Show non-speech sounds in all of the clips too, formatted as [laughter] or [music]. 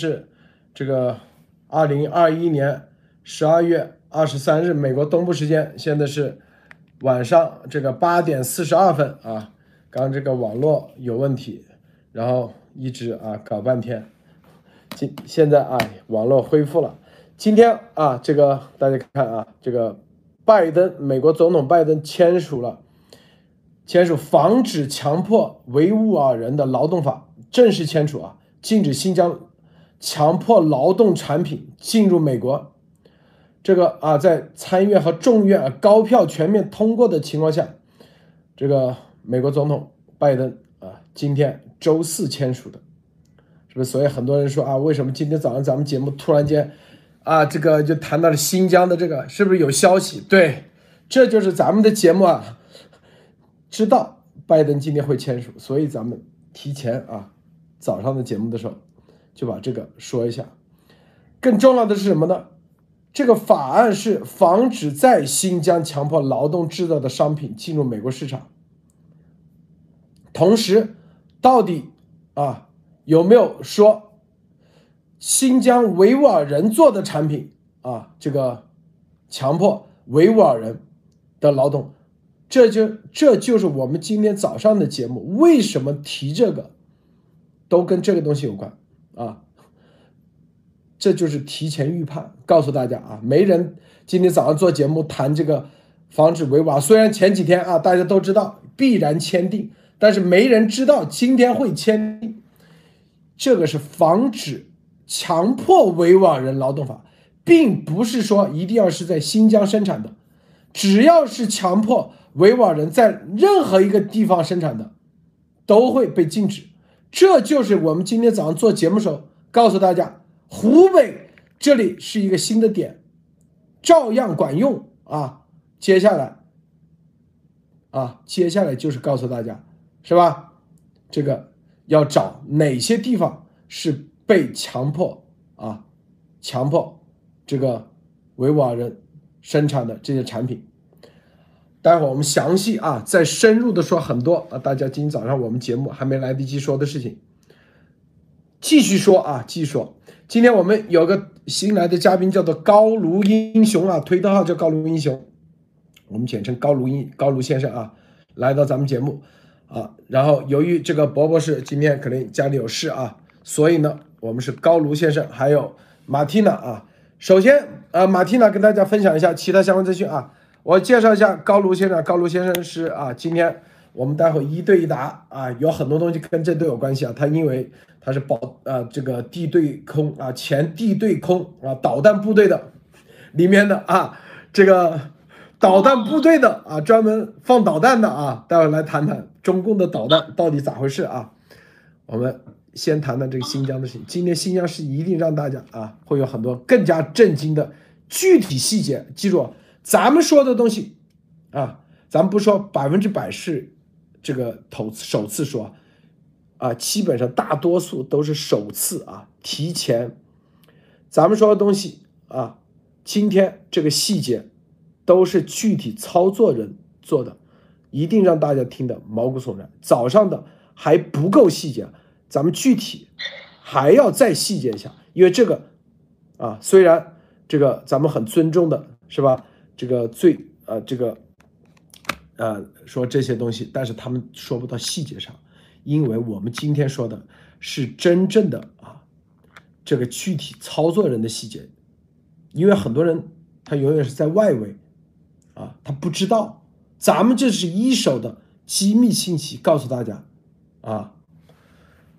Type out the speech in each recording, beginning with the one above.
是这个二零二一年十二月二十三日美国东部时间，现在是晚上这个八点四十二分啊。刚这个网络有问题，然后一直啊搞半天，今现在啊网络恢复了。今天啊这个大家看啊这个拜登美国总统拜登签署了。签署防止强迫维吾尔人的劳动法正式签署啊，禁止新疆强迫劳动产品进入美国。这个啊，在参议院和众议院啊高票全面通过的情况下，这个美国总统拜登啊，今天周四签署的，是不是？所以很多人说啊，为什么今天早上咱们节目突然间啊，这个就谈到了新疆的这个，是不是有消息？对，这就是咱们的节目啊。知道拜登今天会签署，所以咱们提前啊，早上的节目的时候就把这个说一下。更重要的是什么呢？这个法案是防止在新疆强迫劳动制造的商品进入美国市场。同时，到底啊有没有说新疆维吾尔人做的产品啊这个强迫维吾尔人的劳动？这就这就是我们今天早上的节目，为什么提这个，都跟这个东西有关啊。这就是提前预判，告诉大家啊，没人今天早上做节目谈这个防止维瓦，虽然前几天啊大家都知道必然签订，但是没人知道今天会签订。这个是防止强迫维吾尔人劳动法，并不是说一定要是在新疆生产的，只要是强迫。维吾尔人在任何一个地方生产的，都会被禁止。这就是我们今天早上做节目时候告诉大家，湖北这里是一个新的点，照样管用啊。接下来，啊，接下来就是告诉大家，是吧？这个要找哪些地方是被强迫啊，强迫这个维吾尔人生产的这些产品。待会儿我们详细啊，再深入的说很多啊，大家今天早上我们节目还没来得及说的事情，继续说啊，继续说。今天我们有个新来的嘉宾叫做高卢英雄啊，推特号叫高卢英雄，我们简称高卢英高卢先生啊，来到咱们节目啊，然后由于这个博博士今天可能家里有事啊，所以呢，我们是高卢先生还有马蒂娜啊。首先啊，马蒂娜跟大家分享一下其他相关资讯啊。我介绍一下高卢先生，高卢先生是啊，今天我们待会一对一答啊，有很多东西跟这都有关系啊。他因为他是保啊这个地对空啊前地对空啊导弹部队的里面的啊这个导弹部队的啊专门放导弹的啊，待会来谈谈中共的导弹到底咋回事啊。我们先谈谈这个新疆的事情，今天新疆是一定让大家啊会有很多更加震惊的具体细节，记住。咱们说的东西，啊，咱们不说百分之百是这个头首次说，啊，基本上大多数都是首次啊，提前，咱们说的东西啊，今天这个细节都是具体操作人做的，一定让大家听得毛骨悚然。早上的还不够细节，咱们具体还要再细节一下，因为这个啊，虽然这个咱们很尊重的是吧？这个最呃，这个呃，说这些东西，但是他们说不到细节上，因为我们今天说的是真正的啊，这个具体操作人的细节，因为很多人他永远是在外围啊，他不知道，咱们这是一手的机密信息，告诉大家啊，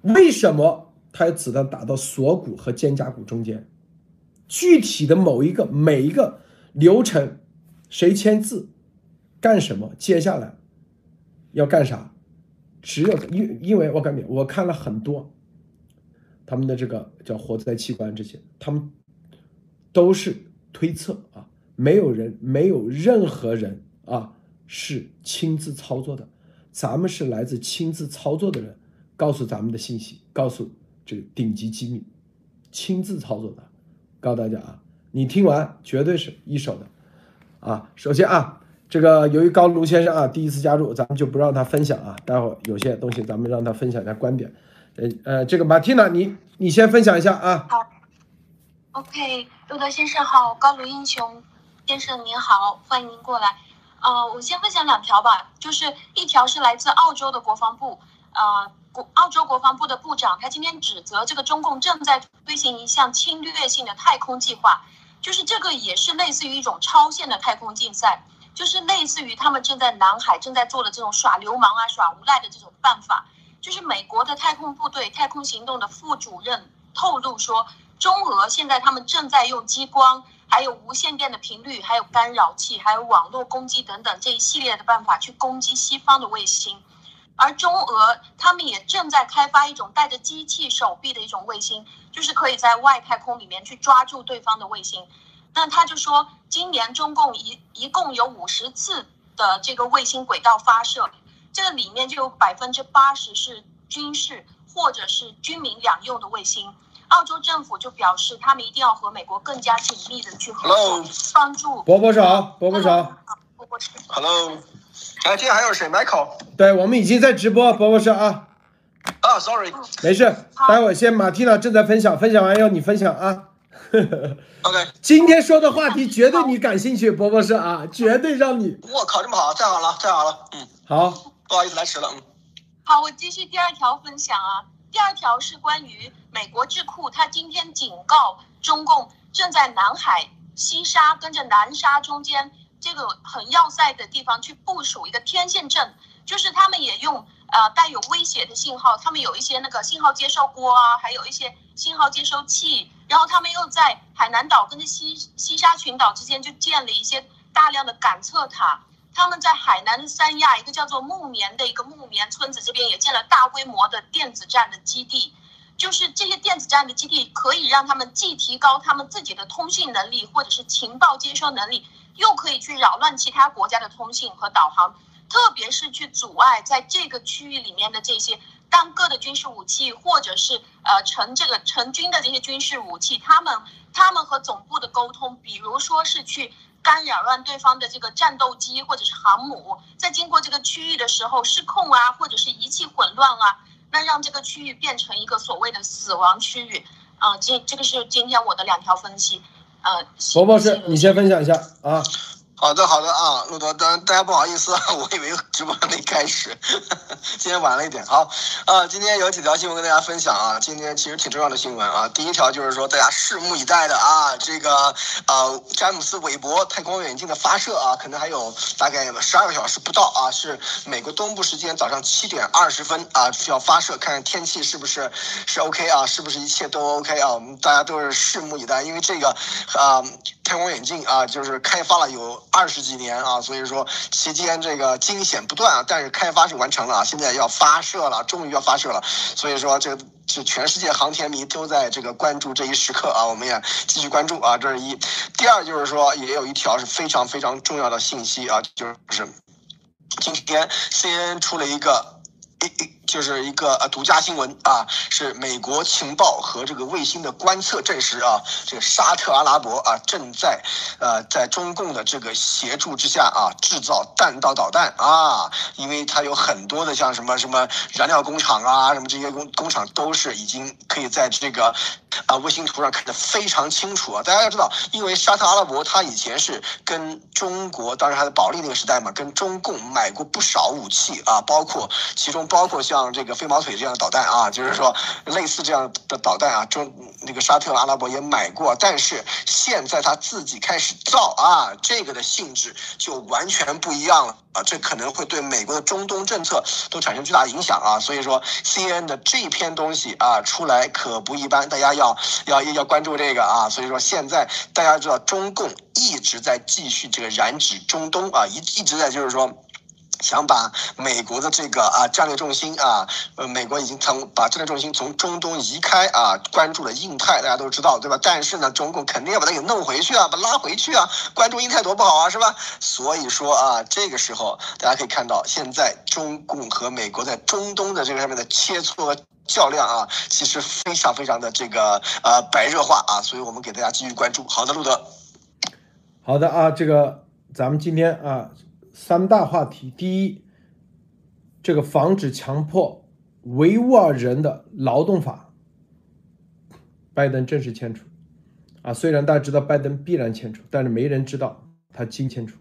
为什么他有子弹打到锁骨和肩胛骨中间，具体的某一个每一个流程。谁签字，干什么？接下来要干啥？只有因因为我感觉我看了很多他们的这个叫活摘器官这些，他们都是推测啊，没有人没有任何人啊是亲自操作的，咱们是来自亲自操作的人告诉咱们的信息，告诉这个顶级机密，亲自操作的，告诉大家啊，你听完绝对是一手的。啊，首先啊，这个由于高卢先生啊第一次加入，咱们就不让他分享啊。待会儿有些东西咱们让他分享一下观点。呃呃，这个马蒂娜，你你先分享一下啊。好，OK，路德先生好，高卢英雄先生您好，欢迎您过来。呃，我先分享两条吧，就是一条是来自澳洲的国防部，呃，国澳洲国防部的部长，他今天指责这个中共正在推行一项侵略性的太空计划，就是这个也是类似于一种超限的太空竞赛，就是类似于他们正在南海正在做的这种耍流氓啊、耍无赖的这种办法。就是美国的太空部队太空行动的副主任透露说，中俄现在他们正在用激光、还有无线电的频率、还有干扰器、还有网络攻击等等这一系列的办法去攻击西方的卫星，而中俄他们也正在开发一种带着机器手臂的一种卫星，就是可以在外太空里面去抓住对方的卫星。那他就说，今年中共一一共有五十次的这个卫星轨道发射。这个里面就有百分之八十是军事或者是军民两用的卫星。澳洲政府就表示，他们一定要和美国更加紧密的去合作，帮助。伯伯好，伯伯好。伯伯 Hello。哎，今天还有谁？Michael。对，我们已经在直播，伯伯是啊。啊，Sorry。没事，待会儿先马蒂娜正在分享，分享完要你分享啊。[laughs] OK。今天说的话题绝对你感兴趣，伯伯是啊，绝对让你。我靠，这么好，太好了，太好了，嗯，好。不好意思，来迟了。嗯，好，我继续第二条分享啊。第二条是关于美国智库，他今天警告中共正在南海西沙跟着南沙中间这个很要塞的地方去部署一个天线阵，就是他们也用呃带有威胁的信号，他们有一些那个信号接收锅啊，还有一些信号接收器，然后他们又在海南岛跟西西沙群岛之间就建了一些大量的感测塔。他们在海南三亚一个叫做木棉的一个木棉村子这边也建了大规模的电子战的基地，就是这些电子战的基地可以让他们既提高他们自己的通信能力或者是情报接收能力，又可以去扰乱其他国家的通信和导航，特别是去阻碍在这个区域里面的这些单个的军事武器或者是呃成这个成军的这些军事武器，他们他们和总部的沟通，比如说是去。干扰乱对方的这个战斗机或者是航母，在经过这个区域的时候失控啊，或者是仪器混乱啊，那让这个区域变成一个所谓的死亡区域。啊，今这个是今天我的两条分析。呃，伯博士，你先分享一下啊。好的，好的啊，陆德，大大家不好意思啊，[laughs] 我以为直播还没开始，[laughs] 今天晚了一点。好，啊，今天有几条新闻跟大家分享啊，今天其实挺重要的新闻啊。第一条就是说大家拭目以待的啊，这个呃詹姆斯韦伯太空望远镜的发射啊，可能还有大概十二个小时不到啊，是美国东部时间早上七点二十分啊需要发射，看看天气是不是是 OK 啊，是不是一切都 OK 啊？我们大家都是拭目以待，因为这个啊太空望远镜啊就是开发了有。二十几年啊，所以说期间这个惊险不断啊，但是开发是完成了，现在要发射了，终于要发射了，所以说这这全世界航天迷都在这个关注这一时刻啊，我们也继续关注啊，这是一。第二就是说，也有一条是非常非常重要的信息啊，就是今天 CNN 出了一个一一。就是一个呃独家新闻啊，是美国情报和这个卫星的观测证实啊，这个沙特阿拉伯啊正在呃在中共的这个协助之下啊制造弹道导弹啊，因为它有很多的像什么什么燃料工厂啊，什么这些工工厂都是已经可以在这个啊卫星图上看得非常清楚啊。大家要知道，因为沙特阿拉伯它以前是跟中国，当时还在保利那个时代嘛，跟中共买过不少武器啊，包括其中包括像。这个飞毛腿这样的导弹啊，就是说类似这样的导弹啊，中那个沙特阿拉伯也买过，但是现在他自己开始造啊，这个的性质就完全不一样了啊，这可能会对美国的中东政策都产生巨大影响啊，所以说 C N 的这篇东西啊出来可不一般，大家要要要关注这个啊，所以说现在大家知道中共一直在继续这个染指中东啊，一一直在就是说。想把美国的这个啊战略重心啊，呃，美国已经从把战略重心从中东移开啊，关注了印太，大家都知道对吧？但是呢，中共肯定要把它给弄回去啊，把拉回去啊，关注印太多不好啊，是吧？所以说啊，这个时候大家可以看到，现在中共和美国在中东的这个上面的切磋较量啊，其实非常非常的这个呃白热化啊，所以我们给大家继续关注。好的，路德。好的啊，这个咱们今天啊。三大话题：第一，这个防止强迫维吾尔人的劳动法，拜登正式签署。啊，虽然大家知道拜登必然签署，但是没人知道他今签署。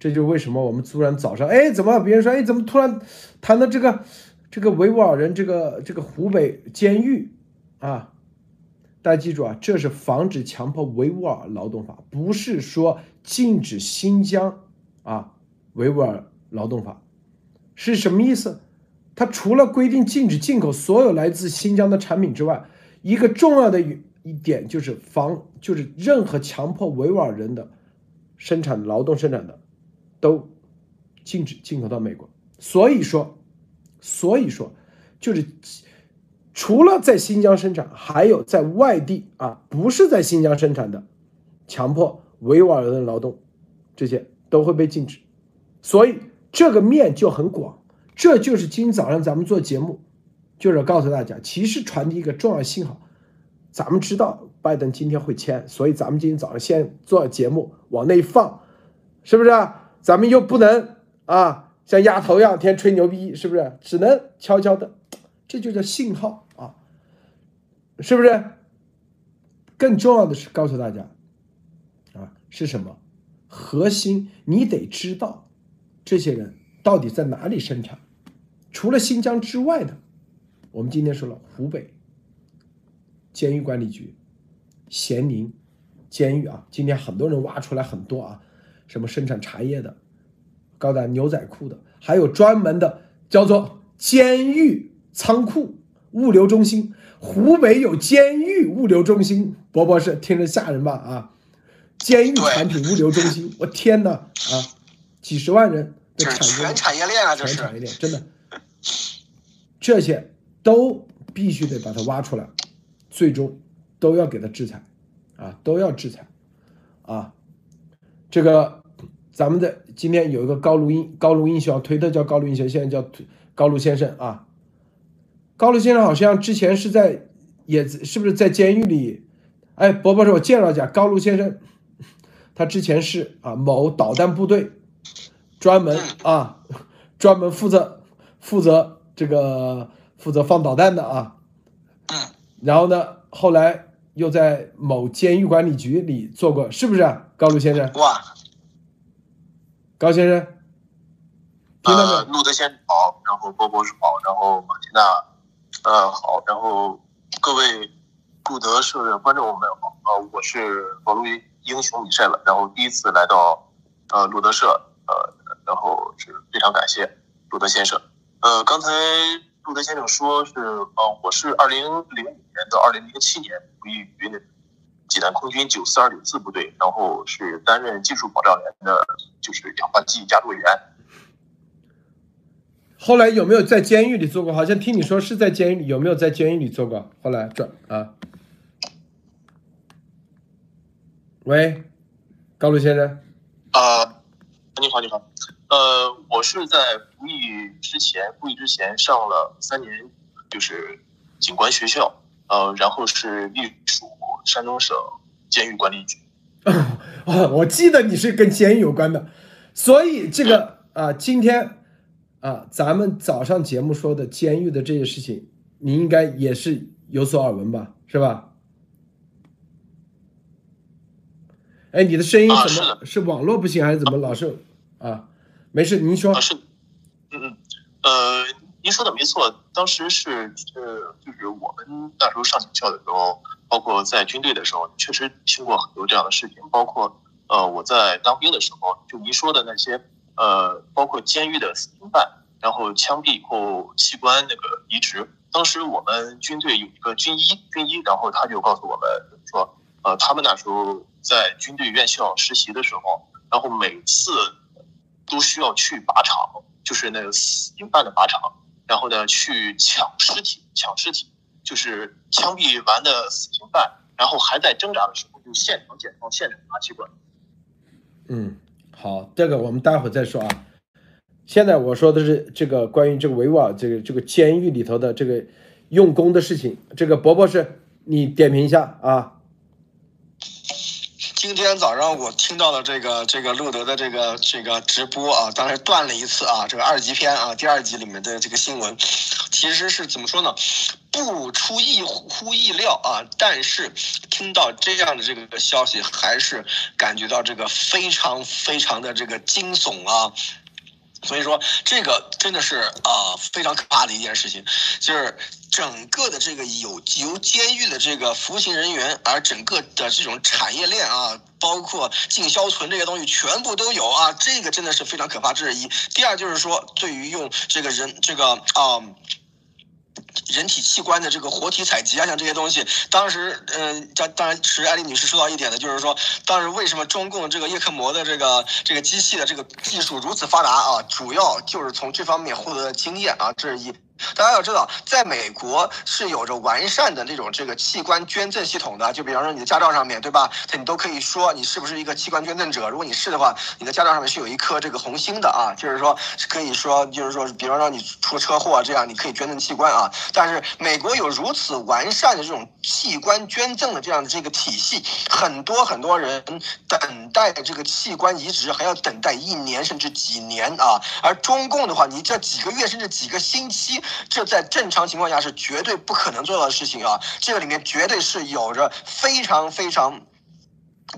这就是为什么我们突然早上，哎，怎么别人说，哎，怎么突然谈到这个这个维吾尔人这个这个湖北监狱啊？大家记住啊，这是防止强迫维吾尔劳动法，不是说禁止新疆啊维吾尔劳动法是什么意思？它除了规定禁止进口所有来自新疆的产品之外，一个重要的一点就是防，就是任何强迫维吾尔人的生产劳动生产的。都禁止进口到美国，所以说，所以说，就是除了在新疆生产，还有在外地啊，不是在新疆生产的，强迫维吾尔人的劳动，这些都会被禁止。所以这个面就很广，这就是今早上咱们做节目，就是告诉大家，其实传递一个重要信号，咱们知道拜登今天会签，所以咱们今天早上先做节目往那一放，是不是？咱们又不能啊，像丫头一样天天吹牛逼，是不是？只能悄悄的，这就叫信号啊，是不是？更重要的是告诉大家，啊，是什么？核心你得知道，这些人到底在哪里生产？除了新疆之外的，我们今天说了湖北监狱管理局、咸宁监狱啊，今天很多人挖出来很多啊。什么生产茶叶的，高档牛仔裤的，还有专门的叫做监狱仓库物流中心。湖北有监狱物流中心，博博士听着吓人吧？啊，监狱产品物流中心，我天哪啊！几十万人的产业，全产业链啊，这是全产业链，真的，这些都必须得把它挖出来，最终都要给他制裁啊，都要制裁啊。这个，咱们的今天有一个高卢英高卢英雄，推特叫高卢英雄，现在叫高卢先生啊。高卢先生好像之前是在，也是不是在监狱里？哎，伯伯说，我介绍一下高卢先生，他之前是啊某导弹部队，专门啊专门负责负责这个负责放导弹的啊。然后呢，后来又在某监狱管理局里做过，是不是？高卢先生，哇，高先生，听到没有？路德先生好，然后波波是好，然后马蒂娜，呃好，然后各位路德社的观众们好，呃我是保路英雄米塞了，然后第一次来到呃路德社，呃然后是非常感谢路德先生，呃刚才路德先生说是呃我是二零零五年到二零零七年服役于那。济南空军九四二九四部队，然后是担任技术保障员的，就是氧化剂加注员。后来有没有在监狱里做过？好像听你说是在监狱里，有没有在监狱里做过？后来转啊？喂，高路先生。啊，你好，你好。呃，我是在服役之前，服役之前上了三年，就是警官学校，呃，然后是隶属。山东省监狱管理局，啊，我记得你是跟监狱有关的，所以这个啊，今天啊，咱们早上节目说的监狱的这些事情，你应该也是有所耳闻吧，是吧？哎，你的声音怎么是网络不行还是怎么老是啊？没事，您说。是，嗯嗯，呃，您说的没错，当时是呃，就是我们那时候上警校的时候。包括在军队的时候，确实听过很多这样的事情。包括呃，我在当兵的时候，就您说的那些呃，包括监狱的死刑犯，然后枪毙以后器官那个移植。当时我们军队有一个军医，军医，然后他就告诉我们说，呃，他们那时候在军队院校实习的时候，然后每次都需要去靶场，就是那个死刑犯的靶场，然后呢去抢尸体，抢尸体。就是枪毙完的死刑犯，然后还在挣扎的时候，就现场解放，现场拿器官。嗯，好，这个我们待会儿再说啊。现在我说的是这个关于这个维吾尔这个这个监狱里头的这个用工的事情。这个伯伯是，你点评一下啊。今天早上我听到了这个这个路德的这个这个直播啊，当时断了一次啊，这个二级片啊，第二集里面的这个新闻。其实是怎么说呢？不出意乎意料啊，但是听到这样的这个消息，还是感觉到这个非常非常的这个惊悚啊。所以说，这个真的是啊非常可怕的一件事情，就是整个的这个有由监狱的这个服刑人员，而整个的这种产业链啊，包括进销存这些东西全部都有啊，这个真的是非常可怕，这是一。第二就是说，对于用这个人这个啊。人体器官的这个活体采集啊，像这些东西，当时，嗯，当当然是艾丽女士说到一点的，就是说，当时为什么中共这个叶克膜的这个这个机器的这个技术如此发达啊，主要就是从这方面获得的经验啊，这是一。大家要知道，在美国是有着完善的那种这个器官捐赠系统的。就比方说你的驾照上面对吧，你都可以说你是不是一个器官捐赠者。如果你是的话，你的驾照上面是有一颗这个红星的啊，就是说可以说就是说，比方说你出车祸这样，你可以捐赠器官啊。但是美国有如此完善的这种器官捐赠的这样的这个体系，很多很多人等待这个器官移植还要等待一年甚至几年啊。而中共的话，你这几个月甚至几个星期。这在正常情况下是绝对不可能做到的事情啊！这个里面绝对是有着非常非常。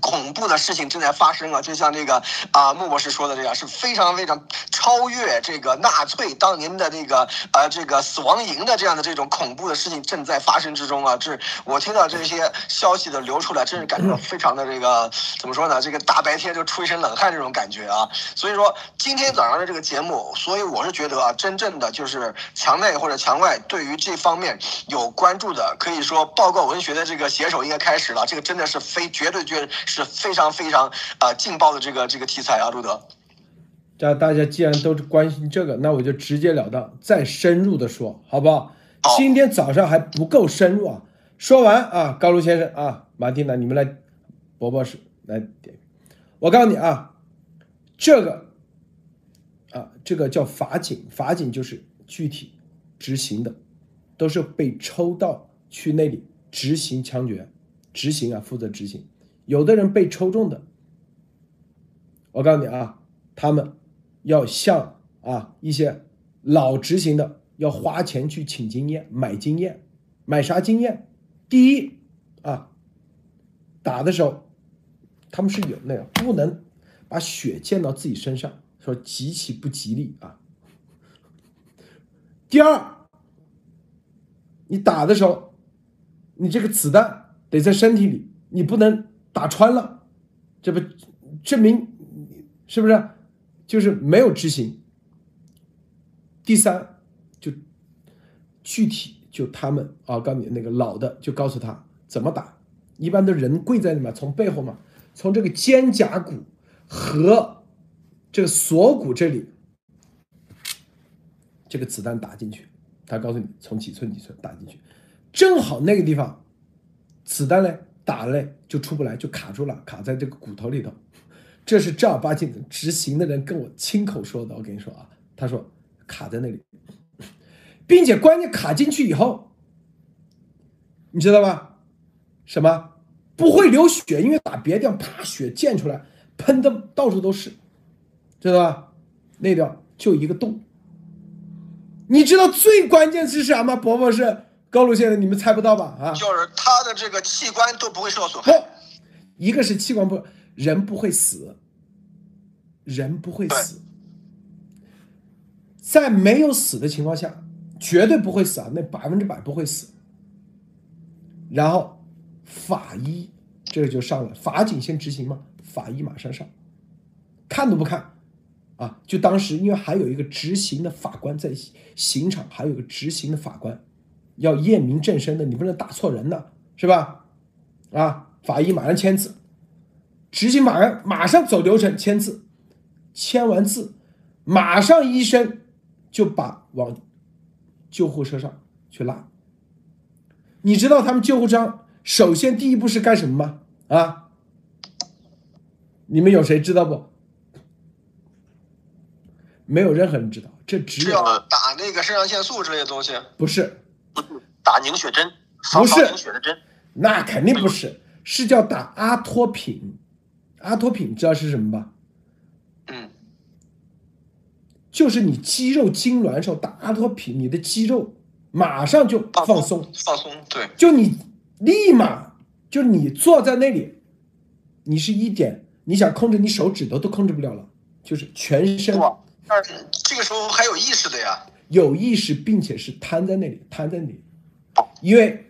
恐怖的事情正在发生啊！就像这个啊，穆博士说的这样，是非常非常超越这个纳粹当年的那个呃这个死亡营的这样的这种恐怖的事情正在发生之中啊！这我听到这些消息的流出来，真是感觉到非常的这个怎么说呢？这个大白天就出一身冷汗这种感觉啊！所以说今天早上的这个节目，所以我是觉得啊，真正的就是墙内或者墙外对于这方面有关注的，可以说报告文学的这个写手应该开始了。这个真的是非绝对绝。是非常非常啊劲爆的这个这个题材啊，路德。这大家既然都关心这个，那我就直截了当再深入的说，好不好？今天早上还不够深入啊。说完啊，高卢先生啊，马蒂娜，你们来，伯伯是来点。我告诉你啊，这个啊，这个叫法警，法警就是具体执行的，都是被抽到去那里执行枪决，执行啊，负责执行。有的人被抽中的，我告诉你啊，他们要向啊一些老执行的要花钱去请经验、买经验，买啥经验？第一啊，打的时候他们是有那个不能把血溅到自己身上，说极其不吉利啊。第二，你打的时候，你这个子弹得在身体里，你不能。打穿了，这不证明是不是就是没有执行？第三，就具体就他们啊，告诉你那个老的就告诉他怎么打，一般都人跪在里面，从背后嘛，从这个肩胛骨和这个锁骨这里，这个子弹打进去，他告诉你从几寸几寸打进去，正好那个地方子弹嘞。打嘞就出不来，就卡住了，卡在这个骨头里头。这是正儿八经的执行的人跟我亲口说的。我跟你说啊，他说卡在那里，并且关键卡进去以后，你知道吧？什么不会流血？因为打别的地方，啪，血溅出来，喷的到处都是，知道吧？那地方就一个洞。你知道最关键是啥吗？伯伯是。高露先生，你们猜不到吧？啊，就是他的这个器官都不会受到损害。不，一个是器官不，人不会死，人不会死，在没有死的情况下，绝对不会死啊，那百分之百不会死。然后法医这个就上了，法警先执行嘛，法医马上上，看都不看，啊，就当时因为还有一个执行的法官在刑场，还有个执行的法官。要验明正身的，你不能打错人呢，是吧？啊，法医马上签字，执行马上马上走流程签字，签完字，马上医生就把往救护车上去拉。你知道他们救护车首先第一步是干什么吗？啊，你们有谁知道不？没有任何人知道，这只有打那个肾上腺素之类的东西，不是。打凝血针，不是凝血的针，那肯定不是，是叫打阿托品。阿托品知道是什么吧？嗯就是你肌肉痉挛时候打阿托品，你的肌肉马上就放松，放松，对，就你立马就你坐在那里，你是一点你想控制你手指头都控制不了了，就是全身哇，但是这个时候还有意识的呀，有意识，并且是瘫在那里，瘫在那里，因为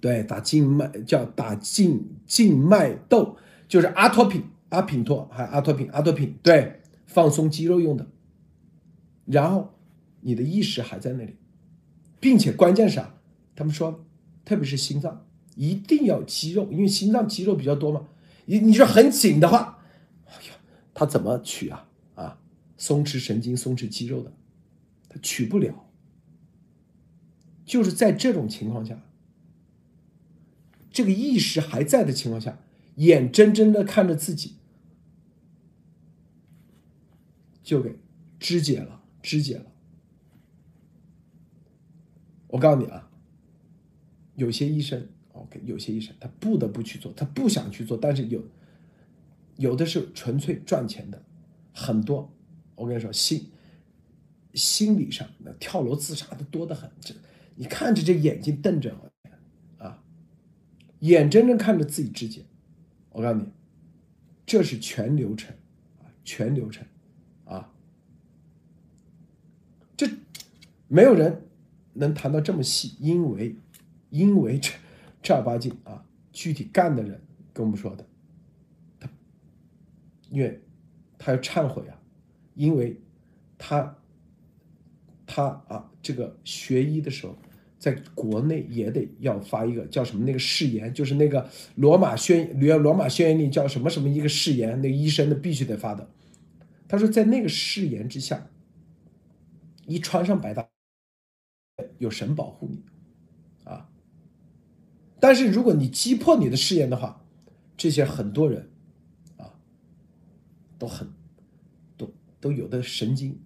对打静脉叫打静静脉窦，就是阿托品、阿品托还阿托品、阿托品，对，放松肌肉用的。然后你的意识还在那里，并且关键是啊，他们说，特别是心脏一定要肌肉，因为心脏肌肉比较多嘛。你你说很紧的话，哎呀，他怎么取啊？啊，松弛神经、松弛肌肉的。他取不了，就是在这种情况下，这个意识还在的情况下，眼睁睁的看着自己就给肢解了，肢解了。我告诉你啊，有些医生，OK，有些医生他不得不去做，他不想去做，但是有有的是纯粹赚钱的，很多。我跟你说，心。心理上那跳楼自杀的多得很，这你看着这眼睛瞪着，啊，眼睁睁看着自己肢解，我告诉你，这是全流程，啊，全流程，啊，这没有人能谈到这么细，因为因为这正儿八经啊，具体干的人跟我们说的，他因为他要忏悔啊，因为他。他啊，这个学医的时候，在国内也得要发一个叫什么那个誓言，就是那个罗马宣罗马宣言里叫什么什么一个誓言，那个医生的必须得发的。他说在那个誓言之下，一穿上白大，有神保护你，啊。但是如果你击破你的誓言的话，这些很多人，啊，都很，都都有的神经。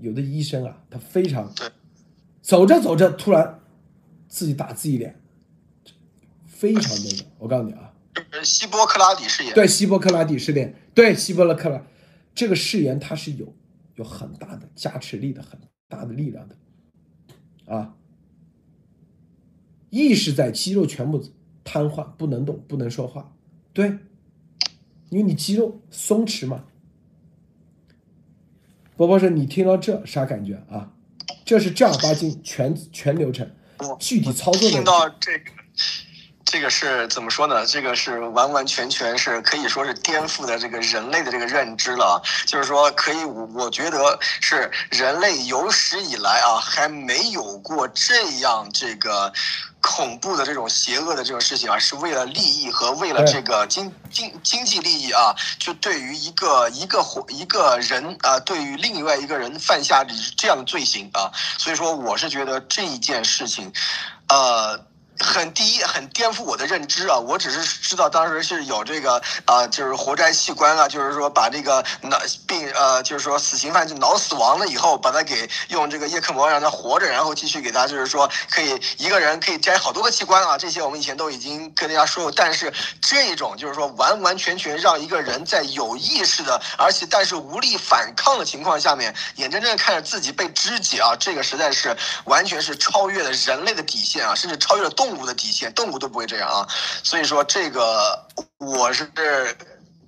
有的医生啊，他非常走着走着，突然自己打自己脸，非常那个。我告诉你啊，希波克拉底誓言。对，希波克拉底誓言，对，希波克拉这个誓言，它是有有很大的加持力的，很大的力量的啊。意识在肌肉全部瘫痪，不能动，不能说话，对，因为你肌肉松弛嘛。波波说：“你听到这啥感觉啊？这是正儿八经全全流程，具体操作的。听到这个，这个是怎么说呢？这个是完完全全是可以说是颠覆的这个人类的这个认知了。就是说，可以我我觉得是人类有史以来啊，还没有过这样这个。”恐怖的这种邪恶的这种事情啊，是为了利益和为了这个经经经济利益啊，就对于一个一个活一个人啊，对于另外一个人犯下这样的罪行啊，所以说我是觉得这一件事情，呃。很第一，很颠覆我的认知啊！我只是知道当时是有这个啊，就是活摘器官啊，就是说把这个脑病呃，就是说死刑犯就脑死亡了以后，把他给用这个叶克膜让他活着，然后继续给他就是说可以一个人可以摘好多个器官啊！这些我们以前都已经跟大家说过，但是这种就是说完完全全让一个人在有意识的，而且但是无力反抗的情况下面，眼睁睁看着自己被肢解啊，这个实在是完全是超越了人类的底线啊，甚至超越了动。动物的底线，动物都不会这样啊，所以说这个我是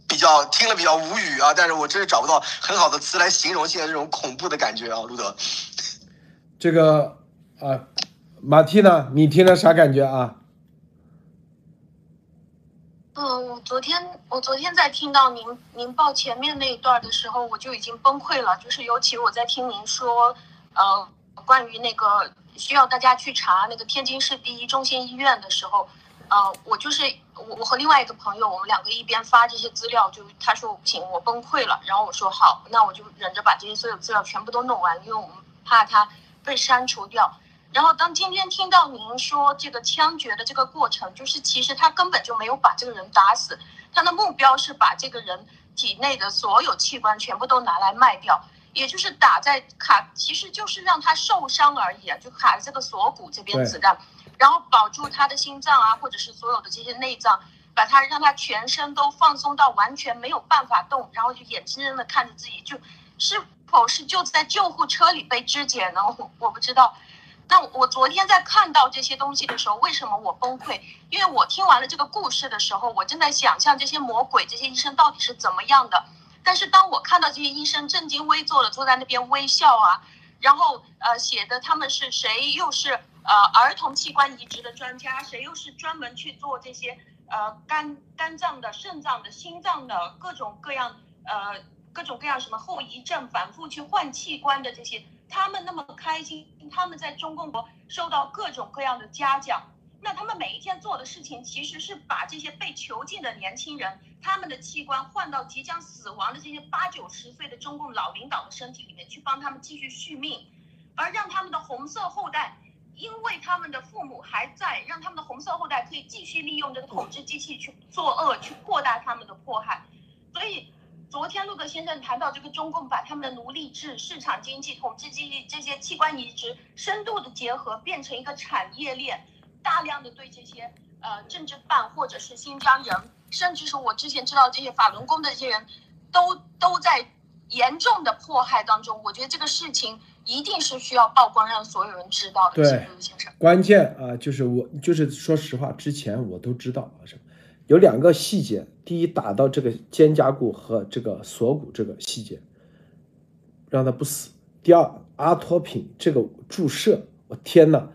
比较听了比较无语啊，但是我真是找不到很好的词来形容现在这种恐怖的感觉啊，路德。这个啊，马蒂呢？你听了啥感觉啊？嗯，我昨天我昨天在听到您您报前面那一段的时候，我就已经崩溃了，就是尤其我在听您说，呃，关于那个。需要大家去查那个天津市第一中心医院的时候，呃，我就是我，我和另外一个朋友，我们两个一边发这些资料，就他说不行，我崩溃了。然后我说好，那我就忍着把这些所有资料全部都弄完，因为我们怕他被删除掉。然后当今天听到您说这个枪决的这个过程，就是其实他根本就没有把这个人打死，他的目标是把这个人体内的所有器官全部都拿来卖掉。也就是打在卡，其实就是让他受伤而已啊，就卡在这个锁骨这边子弹，然后保住他的心脏啊，或者是所有的这些内脏，把他让他全身都放松到完全没有办法动，然后就眼睁睁的看着自己，就是否是就在救护车里被肢解呢？我我不知道，那我昨天在看到这些东西的时候，为什么我崩溃？因为我听完了这个故事的时候，我正在想象这些魔鬼、这些医生到底是怎么样的。但是当我看到这些医生正襟危坐的坐在那边微笑啊，然后呃写的他们是谁，又是呃儿童器官移植的专家，谁又是专门去做这些呃肝肝脏的、肾脏的、心脏的各种各样呃各种各样什么后遗症，反复去换器官的这些。他们那么开心，他们在中共国受到各种各样的嘉奖。那他们每一天做的事情，其实是把这些被囚禁的年轻人他们的器官换到即将死亡的这些八九十岁的中共老领导的身体里面去，帮他们继续续命，而让他们的红色后代，因为他们的父母还在，让他们的红色后代可以继续利用这个统治机器去作恶，去扩大他们的迫害。所以。昨天路德先生谈到这个中共把他们的奴隶制、市场经济、统治经济这些器官移植深度的结合，变成一个产业链，大量的对这些呃政治犯或者是新疆人，甚至是我之前知道这些法轮功的这些人，都都在严重的迫害当中。我觉得这个事情一定是需要曝光，让所有人知道的。对，先生，关键啊，就是我就是说实话，之前我都知道啊什么。有两个细节，第一打到这个肩胛骨和这个锁骨这个细节，让他不死；第二阿托品这个注射，我天哪，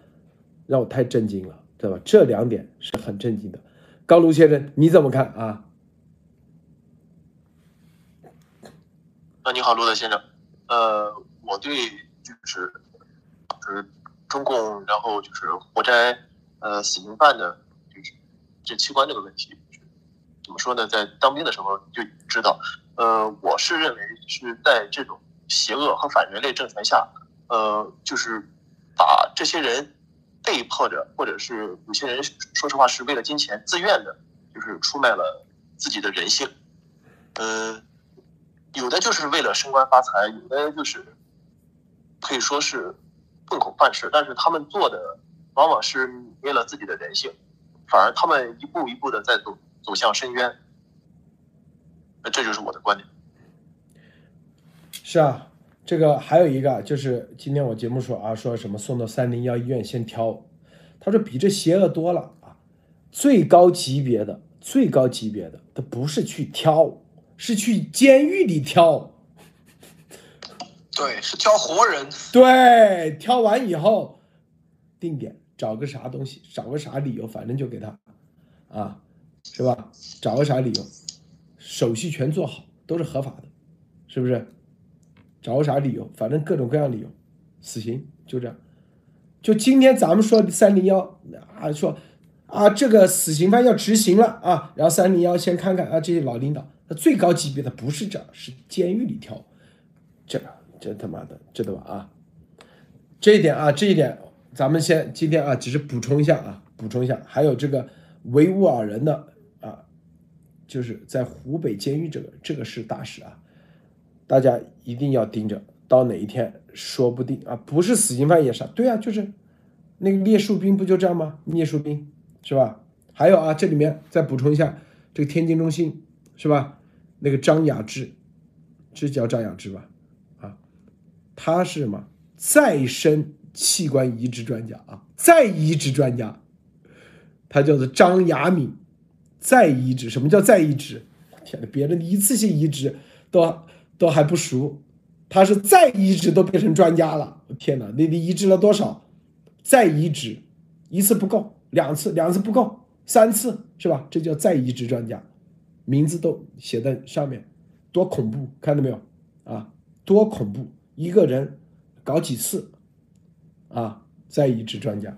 让我太震惊了，对吧？这两点是很震惊的。高卢先生你怎么看啊？啊，你好，罗德先生，呃，我对就是就是中共，然后就是活摘呃死刑犯的，就是这器官这个问题。怎么说呢？在当兵的时候就知道，呃，我是认为是在这种邪恶和反人类政权下，呃，就是把这些人被迫着，或者是有些人说实话是为了金钱自愿的，就是出卖了自己的人性。呃，有的就是为了升官发财，有的就是可以说是混口饭吃，但是他们做的往往是为了自己的人性，反而他们一步一步的在走。走向深渊，那这就是我的观点。是啊，这个还有一个就是今天我节目说啊，说什么送到三零幺医院先挑，他说比这邪恶多了啊，最高级别的最高级别的，他不是去挑，是去监狱里挑。对，是挑活人。对，挑完以后定点找个啥东西，找个啥理由，反正就给他啊。是吧？找个啥理由，手续全做好，都是合法的，是不是？找个啥理由，反正各种各样理由，死刑就这样。就今天咱们说三零幺啊，说啊这个死刑犯要执行了啊，然后三零幺先看看啊这些老领导，那最高级别的不是这，是监狱里挑，这这他妈的知道吧啊？这一点啊，这一点咱们先今天啊，只是补充一下啊，补充一下，还有这个维吾尔人的啊。就是在湖北监狱这个这个是大事啊，大家一定要盯着，到哪一天说不定啊，不是死刑犯也是，对啊，就是那个聂树斌不就这样吗？聂树斌是吧？还有啊，这里面再补充一下，这个天津中心是吧？那个张雅芝，这叫张雅芝吧？啊，他是什么？再生器官移植专家啊，再移植专家，他叫做张雅敏。再移植？什么叫再移植？天呐，别人一次性移植都都还不熟，他是再移植都变成专家了。天呐，你你移植了多少？再移植一次不够，两次两次不够，三次是吧？这叫再移植专家，名字都写在上面，多恐怖！看到没有啊？多恐怖！一个人搞几次啊？再移植专家，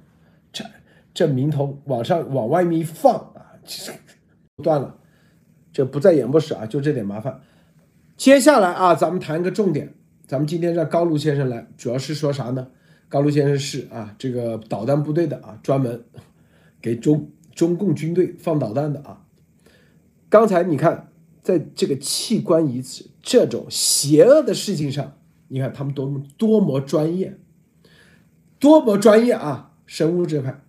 这这名头往上往外面一放啊，其实。断了，这不在演播室啊，就这点麻烦。接下来啊，咱们谈一个重点。咱们今天让高卢先生来，主要是说啥呢？高卢先生是啊，这个导弹部队的啊，专门给中中共军队放导弹的啊。刚才你看，在这个器官移植这种邪恶的事情上，你看他们多么多么专业，多么专业啊！生物这块，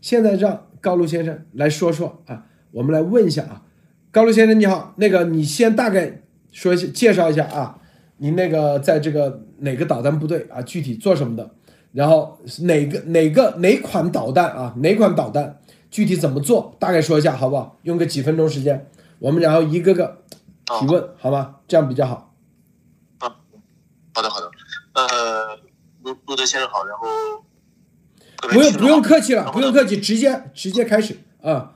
现在让高卢先生来说说啊。我们来问一下啊，高卢先生你好，那个你先大概说一下介绍一下啊，您那个在这个哪个导弹部队啊，具体做什么的？然后哪个哪个哪款导弹啊？哪款导弹具体怎么做？大概说一下好不好？用个几分钟时间，我们然后一个个提问，好吗？这样比较好。啊，好的好的。呃，陆陆德先生好，然后不用不用客气了，不用客气，直接直接开始啊，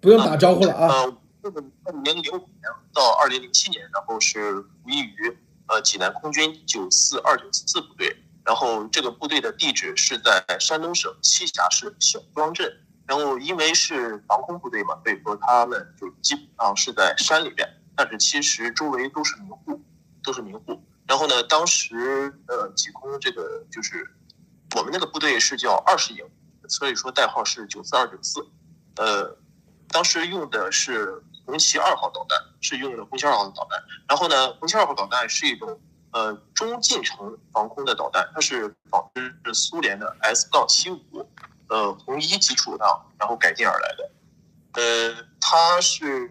不用打招呼了啊。呃，二零零五年到二零零七年，然后是服役于呃济南空军九四二九四部队。然后这个部队的地址是在山东省栖霞市小庄镇。然后因为是防空部队嘛，所以说他们就基本上是在山里边，但是其实周围都是民户，都是民户。然后呢，当时呃，济空这个就是我们那个部队是叫二十营，所以说代号是九四二九四。呃，当时用的是红旗二号导弹，是用的红旗二号导弹。然后呢，红旗二号导弹是一种。呃，中近程防空的导弹，它是仿制苏联的 S 杠七五，呃，红一基础上然后改进而来的。呃，它是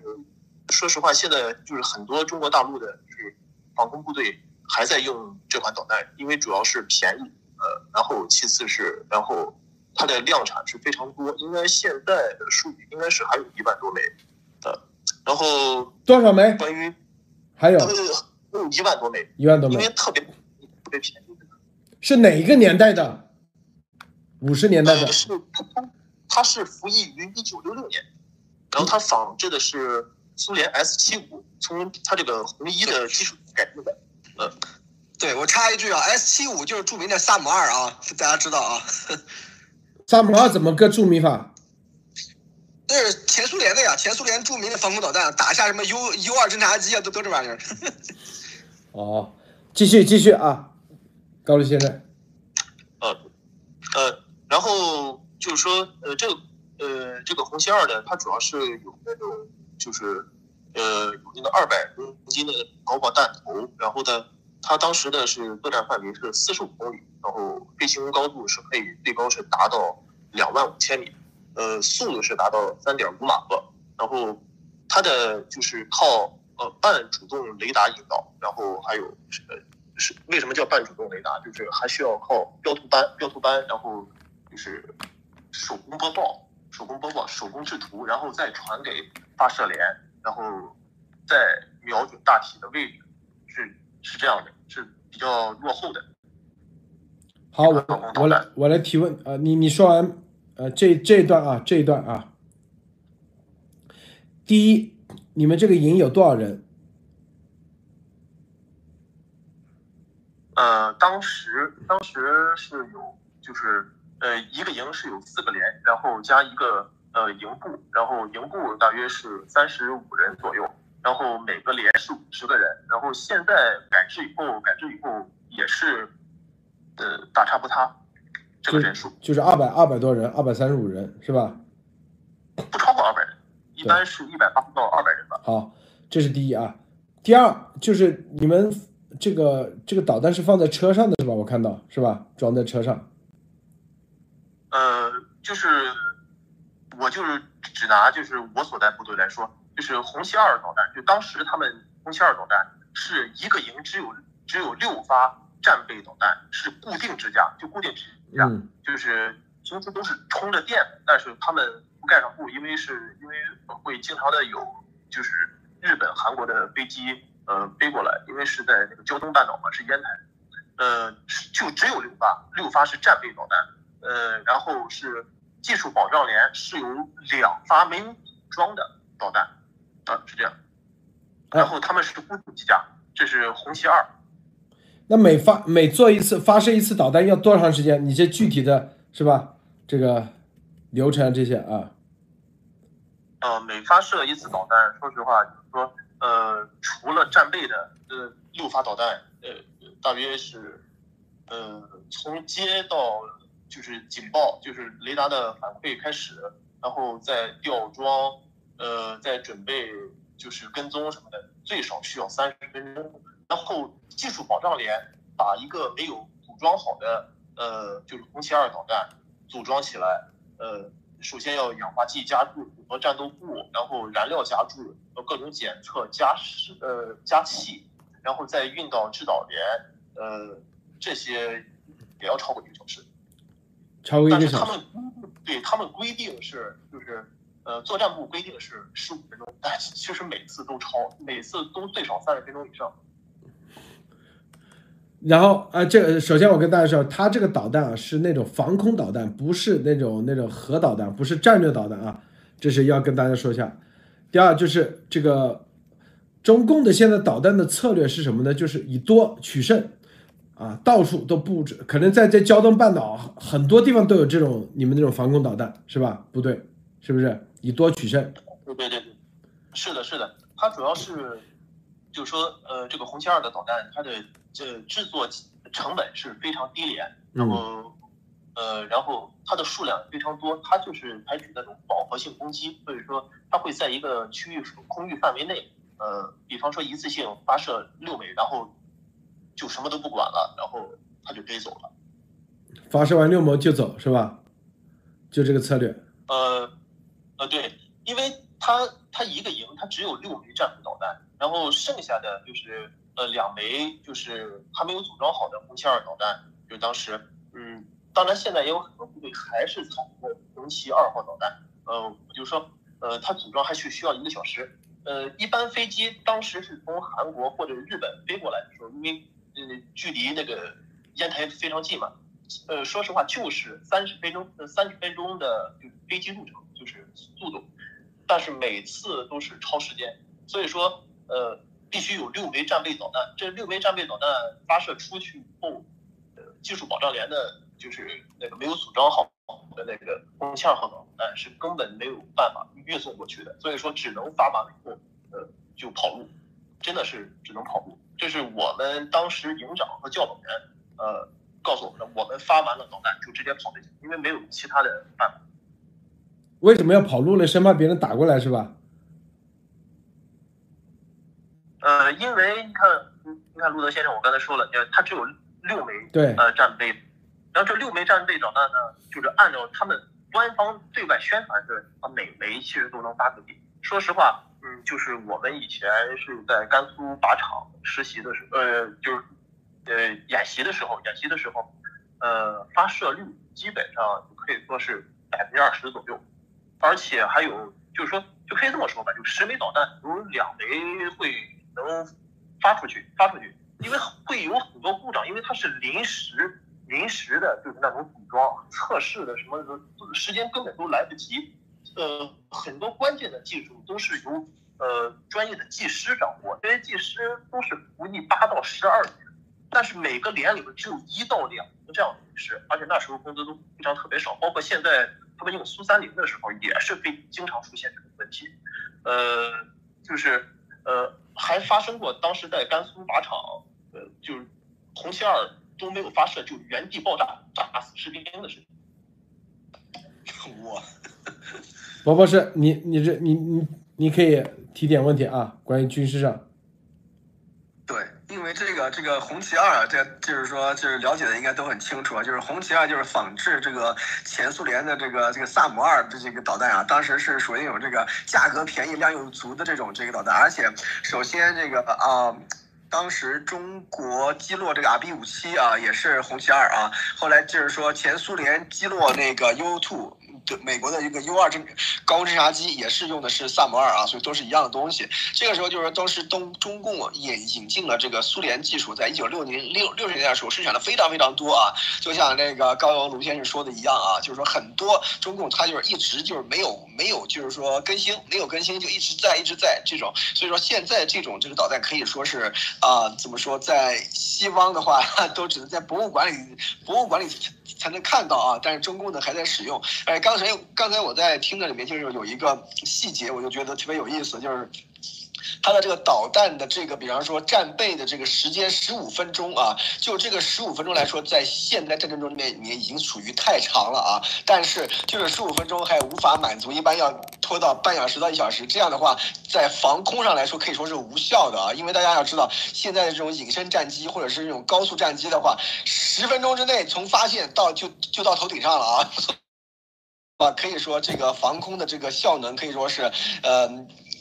说实话，现在就是很多中国大陆的就是防空部队还在用这款导弹，因为主要是便宜，呃，然后其次是然后它的量产是非常多，应该现在的数据应该是还有一万多枚，然后多少枚？关于还有。有一万多枚，一万多枚，因为特别特别便宜。是哪一个年代的？五十年代的。是它，它是服役于一九六六年，然后它仿制的是苏联 S 七五，从它这个红一的技术改进的。呃，对我插一句啊，S 七五就是著名的萨姆二啊，大家知道啊。[laughs] 萨姆二怎么个著名法？这是前苏联的呀，前苏联著名的防空导弹，打下什么 U U 二侦察机啊，都都这玩意儿。[laughs] 哦，继续继续啊，高丽先生。呃，呃，然后就是说，呃，这个呃，这个红旗二呢，它主要是有那种，就是呃，有那个二百公斤的高爆弹头，然后呢，它当时呢是作战范围是四十五公里，然后飞行高度是可以最高是达到两万五千米，呃，速度是达到三点五马赫，然后它的就是靠。呃，半主动雷达引导，然后还有呃是为什么叫半主动雷达？就是还需要靠标图班，标图班，然后就是手工播报，手工播报，手工制图，然后再传给发射连，然后再瞄准大体的位置，是是这样的，是比较落后的。好，我我来我来提问啊，你你说完呃这这一段啊这一段啊，第一。你们这个营有多少人？呃，当时当时是有，就是呃，一个营是有四个连，然后加一个呃营部，然后营部大约是三十五人左右，然后每个连是五十个人，然后现在改制以后，改制以后也是呃大差不差这个人数，就是二百二百多人，二百三十五人是吧？不超过二百人。一般是一百八到二百人吧。好，这是第一啊。第二就是你们这个这个导弹是放在车上的是吧？我看到是吧？装在车上。呃，就是我就是只拿就是我所在部队来说，就是红旗二导弹，就当时他们红旗二导弹是一个营只有只有六发战备导弹，是固定支架，就固定支架，就是平时都是充着电，但是他们。不盖上布，因为是因为会经常的有就是日本、韩国的飞机呃飞过来，因为是在那个胶东半岛嘛，是烟台，呃就只有六发，六发是战备导弹，呃然后是技术保障连是有两发没有装的导弹，啊是这样，然后他们是固定机架，这是红旗二。那每发每做一次发射一次导弹要多长时间？你这具体的是吧？这个。流程这些啊，呃，每发射一次导弹，说实话，就是说，呃，除了战备的，呃，六发导弹，呃，大约是，呃，从接到就是警报，就是雷达的反馈开始，然后再吊装，呃，再准备就是跟踪什么的，最少需要三十分钟。然后技术保障连把一个没有组装好的，呃，就是红旗二导弹组装起来。呃，首先要氧化剂加注和战斗部，然后燃料加注，呃，各种检测加湿呃加气，然后再运到制导连，呃，这些也要超过一个小时。超过一个小时但是他。们对他们规定是就是呃作战部规定是十五分钟，但其实每次都超，每次都最少三十分钟以上。然后啊，这首先我跟大家说，它这个导弹啊是那种防空导弹，不是那种那种核导弹，不是战略导弹啊，这是要跟大家说一下。第二就是这个中共的现在导弹的策略是什么呢？就是以多取胜啊，到处都布置，可能在这胶东半岛很多地方都有这种你们那种防空导弹是吧？部队是不是以多取胜？对对对，是的，是的，它主要是就是说呃这个红旗二的导弹，它的这制作成本是非常低廉，然后。呃，然后它的数量非常多，它就是采取那种饱和性攻击，所以说它会在一个区域空域范围内，呃，比方说一次性发射六枚，然后就什么都不管了，然后它就飞走了。发射完六枚就走是吧？就这个策略。呃，呃，对，因为它它一个营它只有六枚战斧导弹，然后剩下的就是呃两枚就是还没有组装好的红旗二导弹，就当时嗯。当然，现在也有很多部队还是采用红旗二号导弹。呃，我就说，呃，它组装还是需要一个小时。呃，一般飞机当时是从韩国或者日本飞过来的时候，因为呃距离那个烟台非常近嘛，呃，说实话就是三十分钟，呃三十分钟的就飞机路程，就是速度，但是每次都是超时间。所以说，呃，必须有六枚战备导弹。这六枚战备导弹发射出去以后，呃，技术保障连的。就是那个没有组装好的那个红旗二号导弹是根本没有办法运送过去的，所以说只能发完了以后，呃，就跑路，真的是只能跑路。这是我们当时营长和教导员，呃，告诉我们的。我们发完了导弹就直接跑了，因为没有其他的办法。为什么要跑路呢？生怕别人打过来是吧？呃，因为你看，你看，路德先生，我刚才说了，他只有六枚对呃战备。然后这六枚战备导弹呢，就是按照他们官方对外宣传的，啊，每枚其实都能发出去。说实话，嗯，就是我们以前是在甘肃靶场实习的时候，呃，就是呃演习的时候，演习的时候，呃，发射率基本上可以说是百分之二十左右，而且还有就是说，就可以这么说吧，就十枚导弹有两枚会能发出去，发出去，因为会有很多故障，因为它是临时。临时的，就是那种组装测试的什么的，时间根本都来不及。呃，很多关键的技术都是由呃专业的技师掌握，这些技师都是服役八到十二年，但是每个连里面只有一到两个这样的技师，而且那时候工资都非常特别少。包括现在他们用苏三零的时候，也是非经常出现这种问题。呃，就是呃还发生过当时在甘肃靶场，呃，就是红旗二。都没有发射就原地爆炸炸死士兵的事情。[laughs] 我，王博士，你你这你你你可以提点问题啊，关于军事上。因为这个这个红旗二，这就是说就是了解的应该都很清楚啊，就是红旗二就是仿制这个前苏联的这个这个萨姆二的这个导弹啊，当时是属于有这个价格便宜量又足的这种这个导弹，而且首先这个啊。当时中国击落这个 RB 五七啊，也是红旗二啊。后来就是说前苏联击落那个 U two。对美国的一个 U 二侦高侦察机也是用的是萨姆二啊，所以都是一样的东西。这个时候就是都是东中共引引进了这个苏联技术，在一九六零六六十年代的时候生产的非常非常多啊。就像那个高阳卢先生说的一样啊，就是说很多中共他就是一直就是没有没有就是说更新，没有更新就一直在一直在这种。所以说现在这种这个导弹可以说是啊，怎么说在西方的话 [laughs] 都只能在博物馆里博物馆里才能看到啊，但是中共的还在使用。哎，刚。刚才刚才我在听的里面就是有一个细节，我就觉得特别有意思，就是。它的这个导弹的这个，比方说战备的这个时间十五分钟啊，就这个十五分钟来说，在现代战争中里面，里面已经属于太长了啊。但是就是十五分钟还无法满足，一般要拖到半小时到一小时。这样的话，在防空上来说可以说是无效的啊，因为大家要知道，现在的这种隐身战机或者是这种高速战机的话，十分钟之内从发现到就就到头顶上了啊，[laughs] 啊，可以说这个防空的这个效能可以说是呃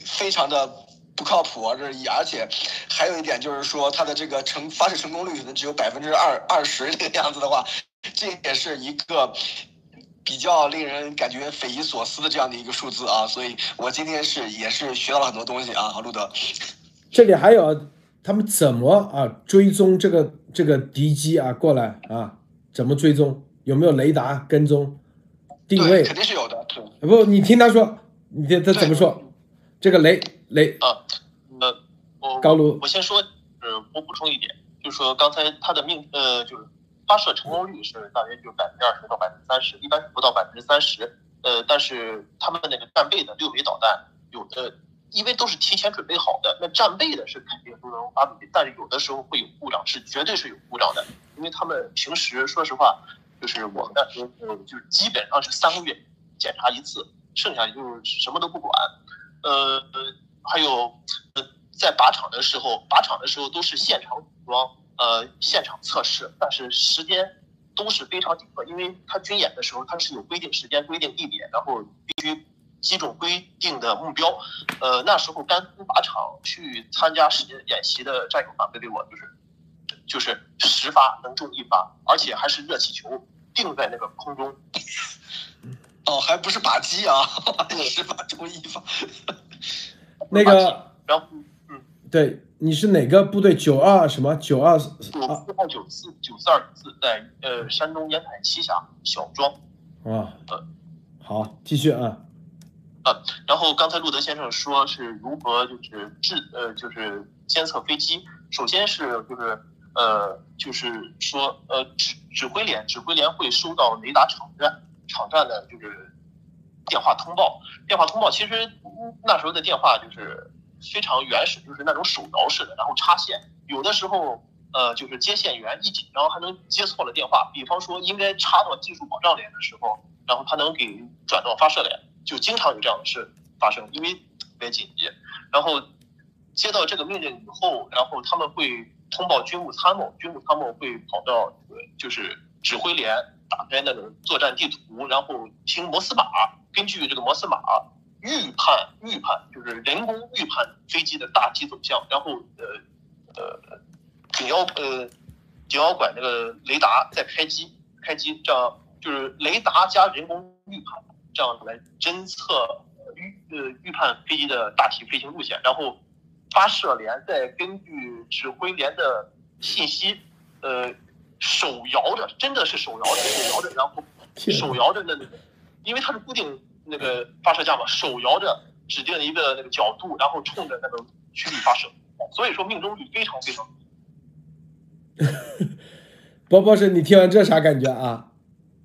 非常的。不靠谱，这是一，而且还有一点就是说，它的这个成发射成功率可能只有百分之二二十这个样子的话，这也是一个比较令人感觉匪夷所思的这样的一个数字啊，所以我今天是也是学到了很多东西啊，路德。这里还有他们怎么啊追踪这个这个敌机啊过来啊？怎么追踪？有没有雷达跟踪定位？肯定是有的。不，你听他说，你听他怎么说？这个雷雷啊，呃，我高卢，我先说，呃，我补充一点，就是说刚才他的命，呃，就是发射成功率是大约就是百分之二十到百分之三十，一般是不到百分之三十。呃，但是他们那个战备的六枚导弹，有的因为都是提前准备好的，那战备的是肯定都能发出去，但是有的时候会有故障，是绝对是有故障的，因为他们平时说实话，就是我们那时候就是基本上是三个月检查一次，剩下就是什么都不管。呃，还有呃，在靶场的时候，靶场的时候都是现场组装，呃，现场测试，但是时间都是非常紧迫，因为他军演的时候他是有规定时间、规定地点，然后必须击中规定的目标。呃，那时候甘肃靶场去参加实演习的战友反馈给我，就是就是十发能中一发，而且还是热气球定在那个空中。哦，还不是靶机啊，[laughs] 十发中一发。那个，然后，嗯，对，你是哪个部队？九二什么？九二九四号九四九四二九四，在呃山东烟台栖霞小庄。啊，呃，好，继续啊。啊，然后刚才路德先生说是如何就是制呃就是监测飞机，首先是就是呃就是说呃指指挥连指挥连会收到雷达场站。场站的就是电话通报，电话通报其实那时候的电话就是非常原始，就是那种手摇式的，然后插线，有的时候呃就是接线员一紧张还能接错了电话，比方说应该插到技术保障连的时候，然后他能给转到发射连，就经常有这样的事发生，因为特别紧急。然后接到这个命令以后，然后他们会通报军务参谋，军务参谋会跑到就是指挥连。打开那种作战地图，然后听摩斯码，根据这个摩斯码预判预判，就是人工预判飞机的大体走向，然后呃呃紧要呃紧要管那个雷达再开机开机，这样就是雷达加人工预判，这样来侦测预呃预判飞机的大体飞行路线，然后发射连再根据指挥连的信息呃。手摇着，真的是手摇着，手摇着，然后手摇着那那个，因为它是固定那个发射架嘛，手摇着指定一个那个角度，然后冲着那个区域发射，所以说命中率非常非常低。[laughs] 波波是，你听完这啥感觉啊？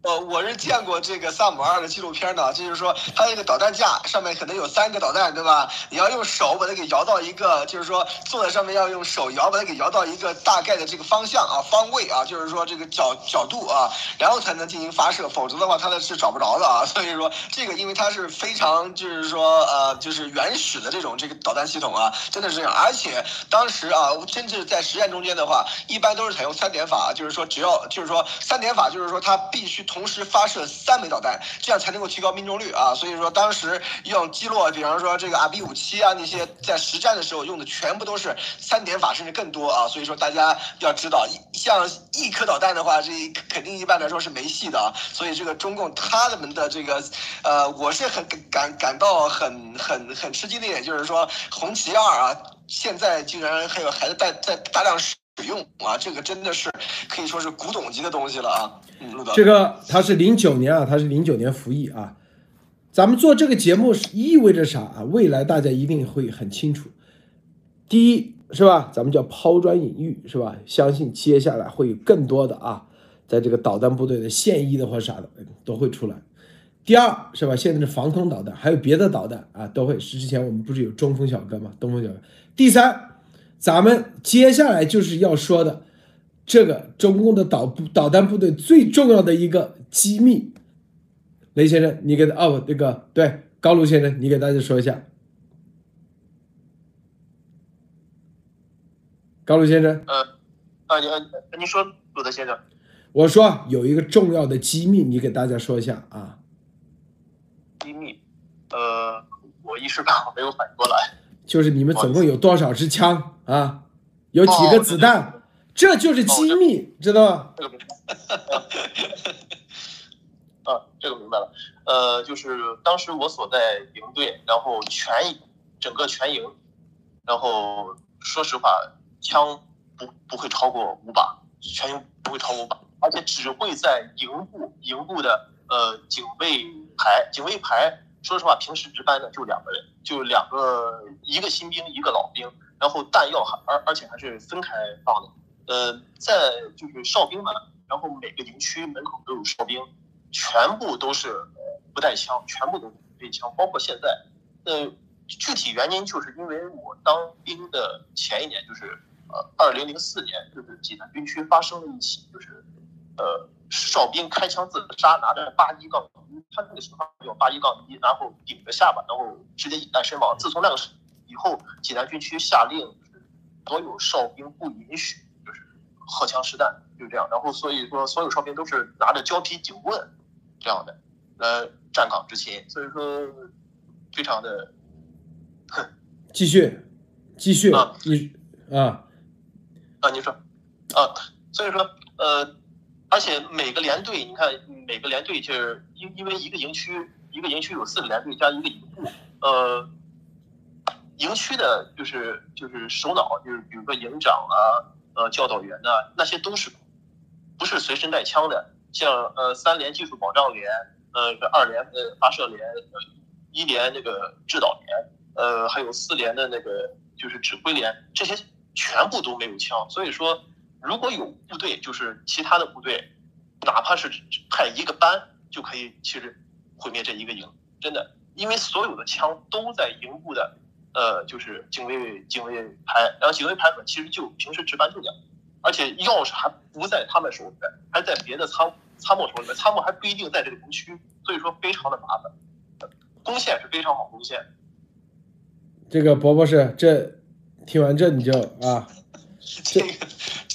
呃，我是见过这个萨姆二的纪录片的，就是说它那个导弹架上面可能有三个导弹，对吧？你要用手把它给摇到一个，就是说坐在上面要用手摇把它给摇到一个大概的这个方向啊，方位啊，就是说这个角角度啊，然后才能进行发射，否则的话它的是找不着的啊。所以说这个因为它是非常就是说呃就是原始的这种这个导弹系统啊，真的是这样。而且当时啊，甚至在实验中间的话，一般都是采用三点法，就是说只要就是说三点法，就是说它必须同。同时发射三枚导弹，这样才能够提高命中率啊！所以说当时用击落，比方说这个 R B 五七啊那些，在实战的时候用的全部都是三点法，甚至更多啊！所以说大家要知道，像一颗导弹的话，这肯定一般来说是没戏的啊！所以这个中共他们的这个，呃，我是很感感到很很很吃惊的一点，就是说红旗二啊，现在竟然还有还在在大量使不用啊！这个真的是可以说是古董级的东西了啊！这个他是零九年啊，他是零九年服役啊。咱们做这个节目是意味着啥啊？未来大家一定会很清楚。第一是吧，咱们叫抛砖引玉是吧？相信接下来会有更多的啊，在这个导弹部队的现役的或啥的都会出来。第二是吧，现在的防空导弹还有别的导弹啊，都会是之前我们不是有中锋小哥吗？东风小哥。第三，咱们接下来就是要说的。这个中共的导部导弹部队最重要的一个机密，雷先生，你给哦，那个对高卢先生，你给大家说一下。高卢先生，呃，啊，你你说，鲁德先生，我说有一个重要的机密，你给大家说一下啊。机密，呃，我一时半会没有反应过来。就是你们总共有多少支枪啊？有几个子弹？这就是机密，知道吗？[laughs] 啊，这个明白了。呃，就是当时我所在营队，然后全营，整个全营，然后说实话，枪不不会超过五把，全营不会超过五把，而且只会在营部营部的呃警卫排，警卫排，说实话，平时值班的就两个人，就两个，一个新兵，一个老兵，然后弹药还而而且还是分开放的。呃，在就是哨兵嘛，然后每个营区门口都有哨兵。全部都是不带枪，全部都不背枪，包括现在。呃，具体原因就是因为我当兵的前一年，就是呃二零零四年，就是济南军区发生了一起，就是呃哨兵开枪自杀，拿着八一杠一，他那个情况叫八一杠一，然后顶着下巴，然后直接引弹身亡。自从那个时以后，济南军区下令，所有哨兵不允许就是荷枪实弹，就这样。然后所以说，所有哨兵都是拿着胶皮警棍。这样的来站岗执勤，所以说非常的，哼，继续，继续啊，你啊啊，你说啊，所以说呃，而且每个连队，你看每个连队就是因因为一个营区一个营区有四个连队加一个营部，呃，营区的就是就是首脑，就是比如说营长啊，呃，教导员呐，那些都是不是随身带枪的。像呃三连技术保障连，呃二连呃发射连，呃一连那个制导连，呃还有四连的那个就是指挥连，这些全部都没有枪。所以说，如果有部队，就是其他的部队，哪怕是派一个班，就可以其实毁灭这一个营。真的，因为所有的枪都在营部的，呃就是警卫警卫排，然后警卫排们其实就平时值班就讲。而且钥匙还不在他们手里边，还在别的参参谋手里边，参谋还不一定在这个营区，所以说非常的麻烦。攻陷是非常好攻陷。这个博博士，这听完这你就啊。[laughs] 这个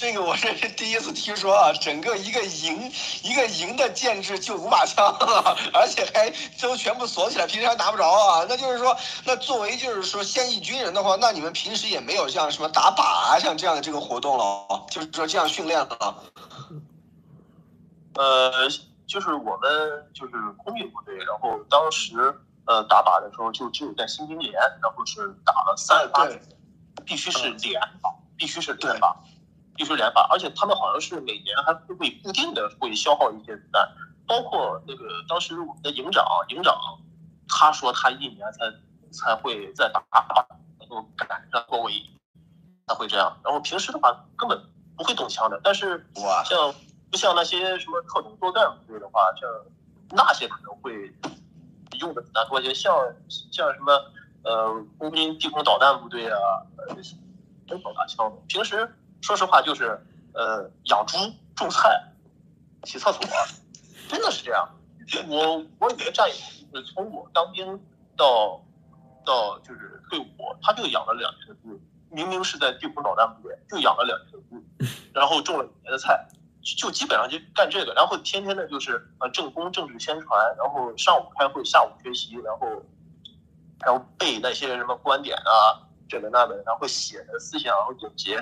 这个我这是第一次听说啊！整个一个营一个营的建制就五把枪了，而且还都全部锁起来，平时还拿不着啊！那就是说，那作为就是说现役军人的话，那你们平时也没有像什么打靶啊，像这样的这个活动了，就是说这样训练了。呃，就是我们就是空运部队，然后当时呃打靶的时候就只有在新兵连，然后是打了三十八必须是连靶。必须是连发，必须连发，而且他们好像是每年还会固定的会消耗一些子弹，包括那个当时我们的营长，营长他说他一年才才会再打靶，能够赶上过位，才会这样。然后平时的话根本不会动枪的，但是像不像那些什么特种作战部队的话，像那些可能会用的子弹多一些，像像什么呃空军地空导弹部队啊，呃。真好打枪！平时说实话就是，呃，养猪、种菜、洗厕所，真的是这样。我我有个战友，就是从我当兵到到就是退伍，他就养了两年的猪。明明是在地空导弹部队，就养了两年的猪，然后种了一年的菜，就基本上就干这个。然后天天的就是呃政工政治宣传，然后上午开会，下午学习，然后然后背那些什么观点啊。这个那个，然后写的思想总结，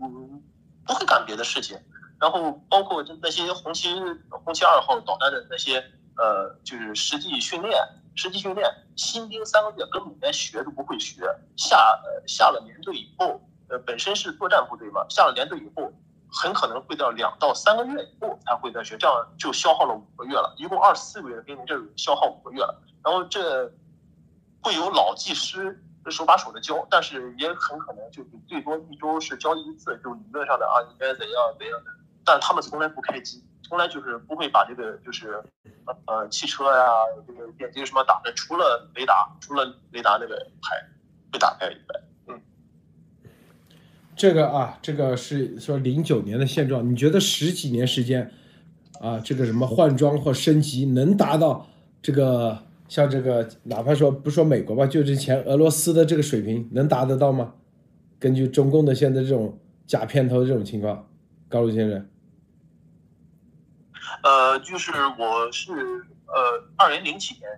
嗯，不会干别的事情。然后包括就那些红旗红旗二号导弹的那些呃，就是实际训练，实际训练，新兵三个月根本连学都不会学。下呃下了连队以后，呃本身是作战部队嘛，下了连队以后，很可能会到两到三个月以后才会再学，这样就消耗了五个月了，一共二十四个月的兵这消耗五个月了。然后这会有老技师。手把手的教，但是也很可能就是最多一周是教一次，就理论上的啊，应该怎样怎样的。但他们从来不开机，从来就是不会把这个就是呃汽车呀，这个电机什么打开，除了雷达，除了雷达那个牌会打开以外，嗯。这个啊，这个是说零九年的现状，你觉得十几年时间啊，这个什么换装或升级能达到这个？像这个，哪怕说不说美国吧，就之前俄罗斯的这个水平能达得到吗？根据中共的现在这种假片头这种情况，高卢先生。呃，就是我是呃二零零七年，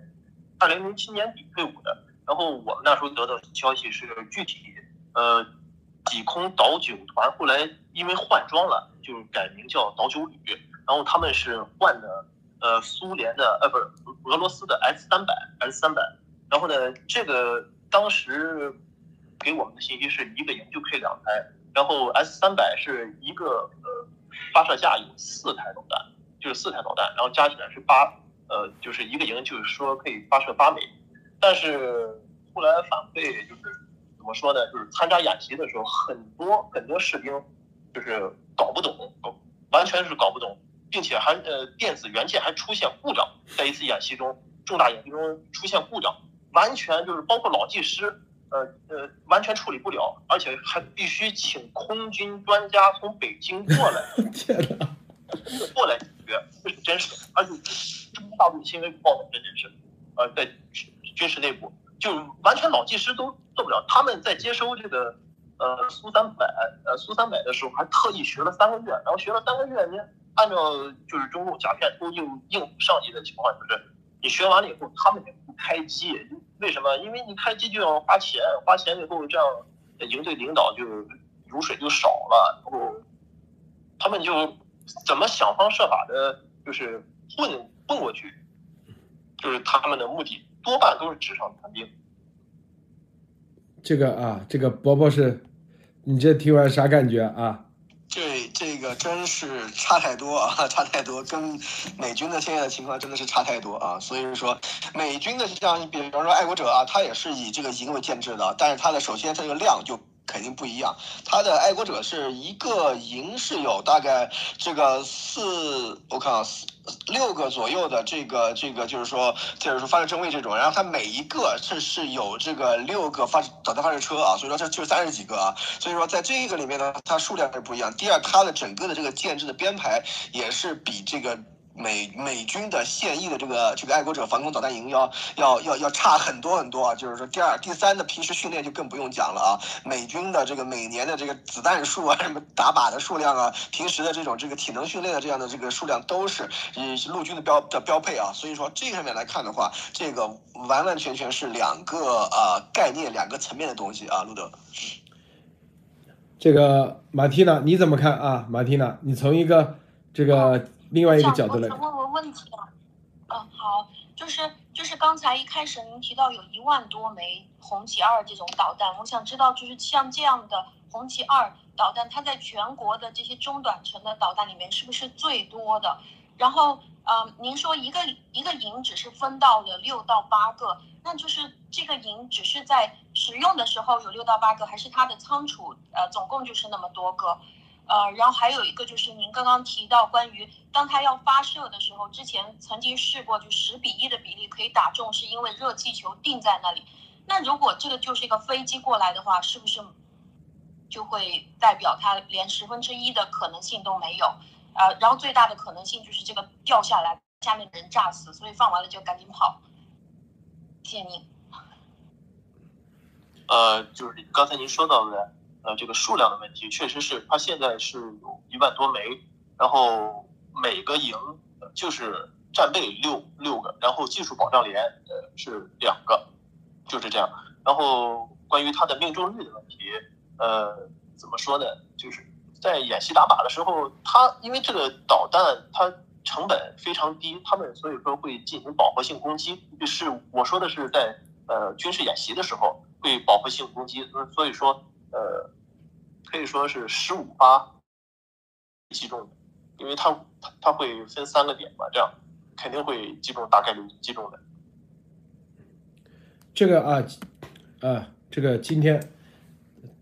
二零零七年底退伍的，然后我们那时候得到消息是具体呃几空导九团后来因为换装了，就改名叫导九旅，然后他们是换的呃苏联的呃不是俄罗斯的 S 三百 S 三百，然后呢这个当时给我们的信息是一个营就配两台，然后 S 三百是一个呃发射架有四台导弹，就是四台导弹，然后加起来是八呃就是一个营就是说可以发射八枚，但是后来反馈就是怎么说呢？就是参加演习的时候，很多很多士兵就是搞不懂，搞完全是搞不懂，并且还呃电子元件还出现故障，在一次演习中，重大演习中出现故障，完全就是包括老技师，呃呃完全处理不了，而且还必须请空军专家从北京过来 [laughs] 天哪！过来解决，这是真实的，而且中国大陆新闻报道这件事，呃，在军事内部就完全老技师都做不了，他们在接收这个呃苏三百呃苏三百的时候，还特意学了三个月，然后学了三个月，你按照就是中共假片都应应上级的情况，就是你学完了以后，他们也不开机，为什么？因为你开机就要花钱，花钱以后这样营队领导就油水就少了，然后他们就怎么想方设法的，就是混混过去，就是他们的目的多半都是纸上谈兵。这个啊，这个伯伯是，你这听完啥感觉啊？这这个真是差太多啊，[laughs] 差太多，跟美军的现在的情况真的是差太多啊。所以说，美军的像比方说爱国者啊，它也是以这个营为建制的，但是它的首先它这个量就肯定不一样。它的爱国者是一个营是有大概这个四，我看啊，四六个左右的这个这个就是说就是说发射正位这种，然后它每一个是是有这个六个发导弹发射车啊，所以说这就是三十几个啊。所以说在这个里面呢，它数量是不一样。第二，它的整个的这个建制的编排也是比这个。美美军的现役的这个这个爱国者防空导弹营要要要要差很多很多啊！就是说，第二、第三的平时训练就更不用讲了啊。美军的这个每年的这个子弹数啊，什么打靶的数量啊，平时的这种这个体能训练的这样的这个数量都是呃陆军的标的标配啊。所以说这上面来看的话，这个完完全全是两个呃概念、两个层面的东西啊，路德。这个马蒂娜你怎么看啊？马蒂娜，你从一个这个另外一个角度来我想，问个问题啊。嗯，好，就是就是刚才一开始您提到有一万多枚红旗二这种导弹，我想知道就是像这样的红旗二导弹，它在全国的这些中短程的导弹里面是不是最多的？然后，呃，您说一个一个营只是分到了六到八个，那就是这个营只是在使用的时候有六到八个，还是它的仓储呃总共就是那么多个？呃，然后还有一个就是您刚刚提到关于当它要发射的时候，之前曾经试过就十比一的比例可以打中，是因为热气球定在那里。那如果这个就是一个飞机过来的话，是不是就会代表它连十分之一的可能性都没有？呃，然后最大的可能性就是这个掉下来，下面的人炸死，所以放完了就赶紧跑。谢谢您。呃，就是刚才您说到的，呃，这个数量的问题，确实是它现在是有一万多枚，然后每个营就是战备六六个，然后技术保障连呃是两个，就是这样。然后关于它的命中率的问题，呃，怎么说呢？就是在演习打靶的时候，它因为这个导弹它成本非常低，他们所以说会进行饱和性攻击。就是我说的是在呃军事演习的时候会饱和性攻击，所以说呃可以说是十五发击中的，因为它它它会分三个点嘛，这样肯定会击中，大概率击中的。这个啊啊，这个今天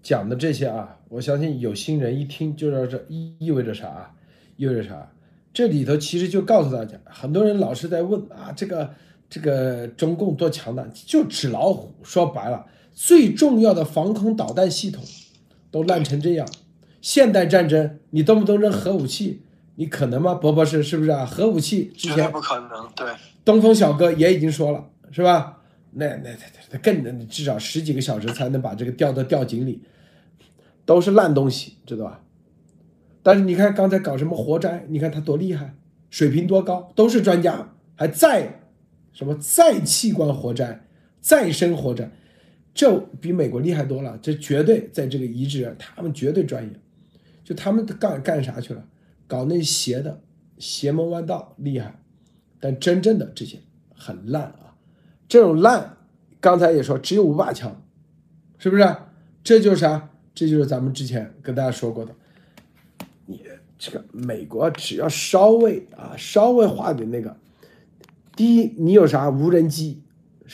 讲的这些啊，我相信有心人一听就知道这意意味着啥，意味着啥？这里头其实就告诉大家，很多人老是在问啊，这个这个中共多强大，就纸老虎。说白了，最重要的防空导弹系统都烂成这样，现代战争你动不动扔核武器，你可能吗？博博士是不是啊？核武器之前不可能，对。东风小哥也已经说了，是吧？那那那那更至少十几个小时才能把这个掉到吊井里，都是烂东西，知道吧？但是你看刚才搞什么活摘，你看他多厉害，水平多高，都是专家，还在什么再器官活摘、再生活摘，这比美国厉害多了，这绝对在这个移植上，他们绝对专业。就他们干干啥去了？搞那邪的邪门歪道厉害，但真正的这些很烂啊，这种烂，刚才也说只有五把枪，是不是？这就是啥？这就是咱们之前跟大家说过的，你这个美国只要稍微啊稍微画点那个，第一你有啥无人机，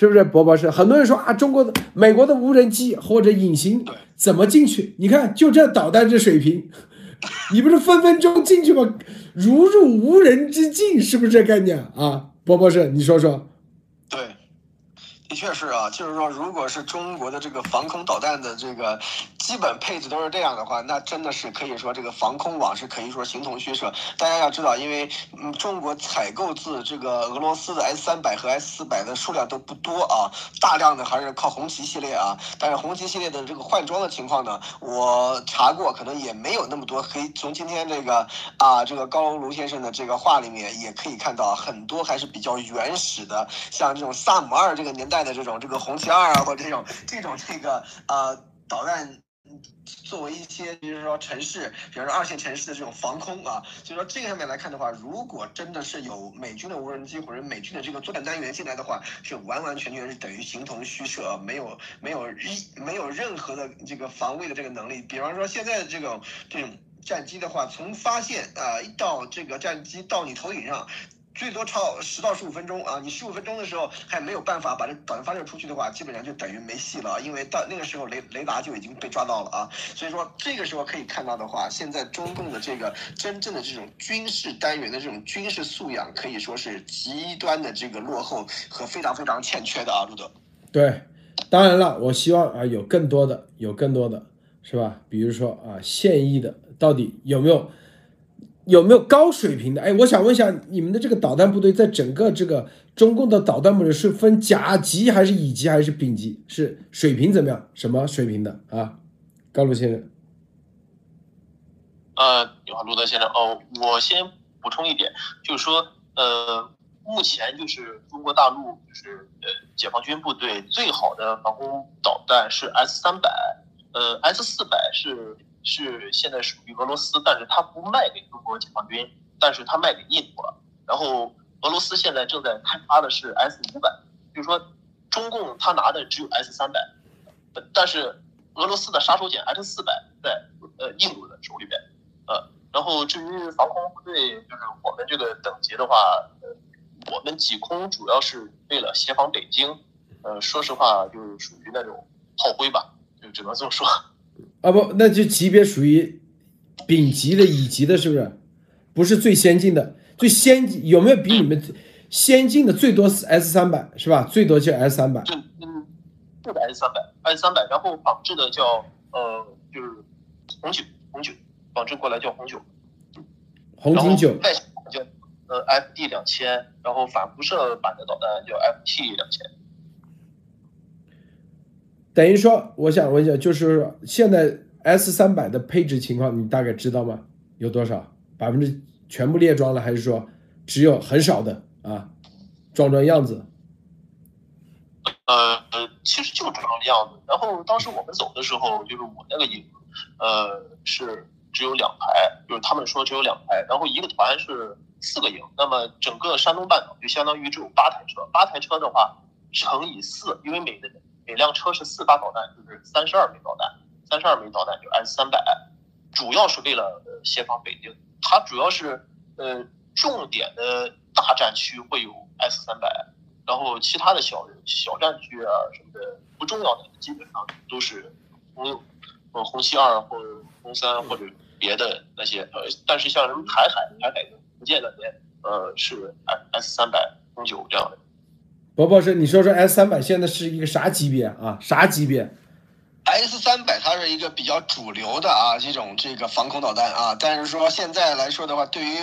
是不是？博博士，很多人说啊，中国的美国的无人机或者隐形怎么进去？你看就这导弹这水平，[laughs] 你不是分分钟进去吗？如入无人之境，是不是这概念啊？博博士，你说说。对的确是啊，就是说，如果是中国的这个防空导弹的这个基本配置都是这样的话，那真的是可以说这个防空网是可以说形同虚设。大家要知道，因为嗯，中国采购自这个俄罗斯的 S 三百和 S 四百的数量都不多啊，大量的还是靠红旗系列啊。但是红旗系列的这个换装的情况呢，我查过，可能也没有那么多。可以从今天这个啊，这个高卢先生的这个话里面也可以看到，很多还是比较原始的，像这种萨姆二这个年代。的这种这个红旗二啊，或者这种这种这个呃导弹，作为一些比如说城市，比如说二线城市的这种防空啊，所以说这个上面来看的话，如果真的是有美军的无人机或者美军的这个作战单元进来的话，是完完全全是等于形同虚设，没有没有一没有任何的这个防卫的这个能力。比方说现在的这种这种战机的话，从发现啊一到这个战机到你头顶上。最多超十到十五分钟啊！你十五分钟的时候还没有办法把这导弹发射出去的话，基本上就等于没戏了，因为到那个时候雷雷达就已经被抓到了啊。所以说这个时候可以看到的话，现在中共的这个真正的这种军事单元的这种军事素养，可以说是极端的这个落后和非常非常欠缺的啊，路德。对，当然了，我希望啊有更多的，有更多的，是吧？比如说啊现役的到底有没有？有没有高水平的？哎，我想问一下，你们的这个导弹部队在整个这个中共的导弹部队是分甲级还是乙级还是丙级？是水平怎么样？什么水平的啊？高卢先生。呃，你好，路德先生。哦，我先补充一点，就是说，呃，目前就是中国大陆就是呃解放军部队最好的防空导弹是 S 三百，呃，S 四百是。是现在属于俄罗斯，但是它不卖给中国解放军，但是它卖给印度了。然后俄罗斯现在正在开发的是 S 五百，就是说中共他拿的只有 S 三百，但是俄罗斯的杀手锏 S 四百在呃印度的手里边，呃，然后至于防空部队，就是我们这个等级的话，呃，我们几空主要是为了协防北京，呃，说实话就是属于那种炮灰吧，就只能这么说。啊不，那就级别属于丙级的、乙级的，是不是？不是最先进的，最先进有没有比你们先进的？最多是 S 三百，是吧？最多就 S 三百。嗯嗯，是的 S 三百，S 三百，然后仿制的叫呃，就是红酒，红酒仿制过来叫红酒，红警九。外叫呃 FD 两千，然后反辐射版的导弹叫 FT 两千。等于说，我想问一下，就是现在 S 三百的配置情况，你大概知道吗？有多少？百分之全部列装了，还是说只有很少的啊？装装样子？呃，其实就装样子。然后当时我们走的时候，就是我那个营，呃，是只有两排，就是他们说只有两排。然后一个团是四个营，那么整个山东半岛就相当于只有八台车。八台车的话乘以四，因为每个。每辆车是四发导弹，就是三十二枚导弹，三十二枚导弹就 S 三百，主要是为了协防北京。它主要是呃重点的大战区会有 S 三百，然后其他的小小战区啊什么的不重要的基本上都是红呃红旗二或者红三或者别的那些呃，但是像什么台海、台海、福建那边呃是 S S 三百、红九这样的。博博士，你说说 S 三百现在是一个啥级别啊？啥级别？S 三百它是一个比较主流的啊，这种这个防空导弹啊，但是说现在来说的话，对于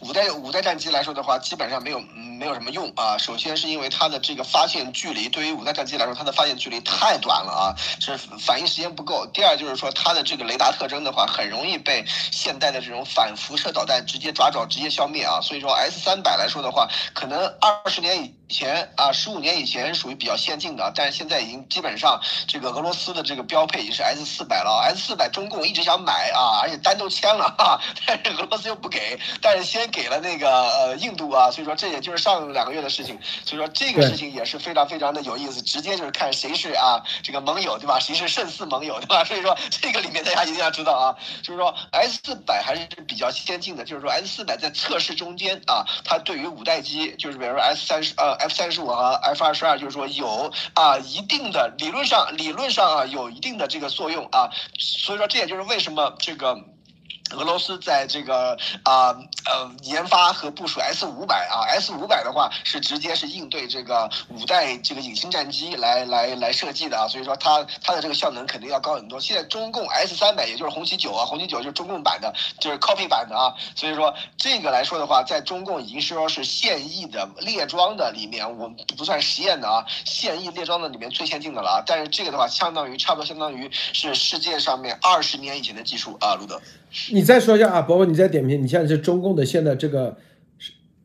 五代五代战机来说的话，基本上没有没有什么用啊。首先是因为它的这个发现距离，对于五代战机来说，它的发现距离太短了啊，是反应时间不够。第二就是说它的这个雷达特征的话，很容易被现代的这种反辐射导弹直接抓着，直接消灭啊。所以说 S 三百来说的话，可能二十年以前啊，十五年以前属于比较先进的，但是现在已经基本上这个俄罗斯的这个标配已经是 S 四百了。S 四百中共一直想买啊，而且单都签了哈，[laughs] 但是俄罗斯又不给，但是先给了那个呃印度啊，所以说这也就是上两个月的事情，所以说这个事情也是非常非常的有意思，直接就是看谁是啊这个盟友对吧？谁是胜似盟友对吧？所以说这个里面大家一定要知道啊，就是说 S 四百还是比较先进的，就是说 S 四百在测试中间啊，它对于五代机就是比如说 S 三十呃。F 三十五和 F 二十二，就是说有啊一定的理论上理论上啊有一定的这个作用啊，所以说这也就是为什么这个。俄罗斯在这个啊呃研发和部署 S 五百啊，S 五百的话是直接是应对这个五代这个隐形战机来来来设计的啊，所以说它它的这个效能肯定要高很多。现在中共 S 三百也就是红旗九啊，红旗九就是中共版的，就是 copy 版的啊，所以说这个来说的话，在中共已经是说是现役的列装的里面，我们不算实验的啊，现役列装的里面最先进的了啊。但是这个的话，相当于差不多相当于是世界上面二十年以前的技术啊，路德。你再说一下啊，包括你再点评，你现在是中共的现在这个，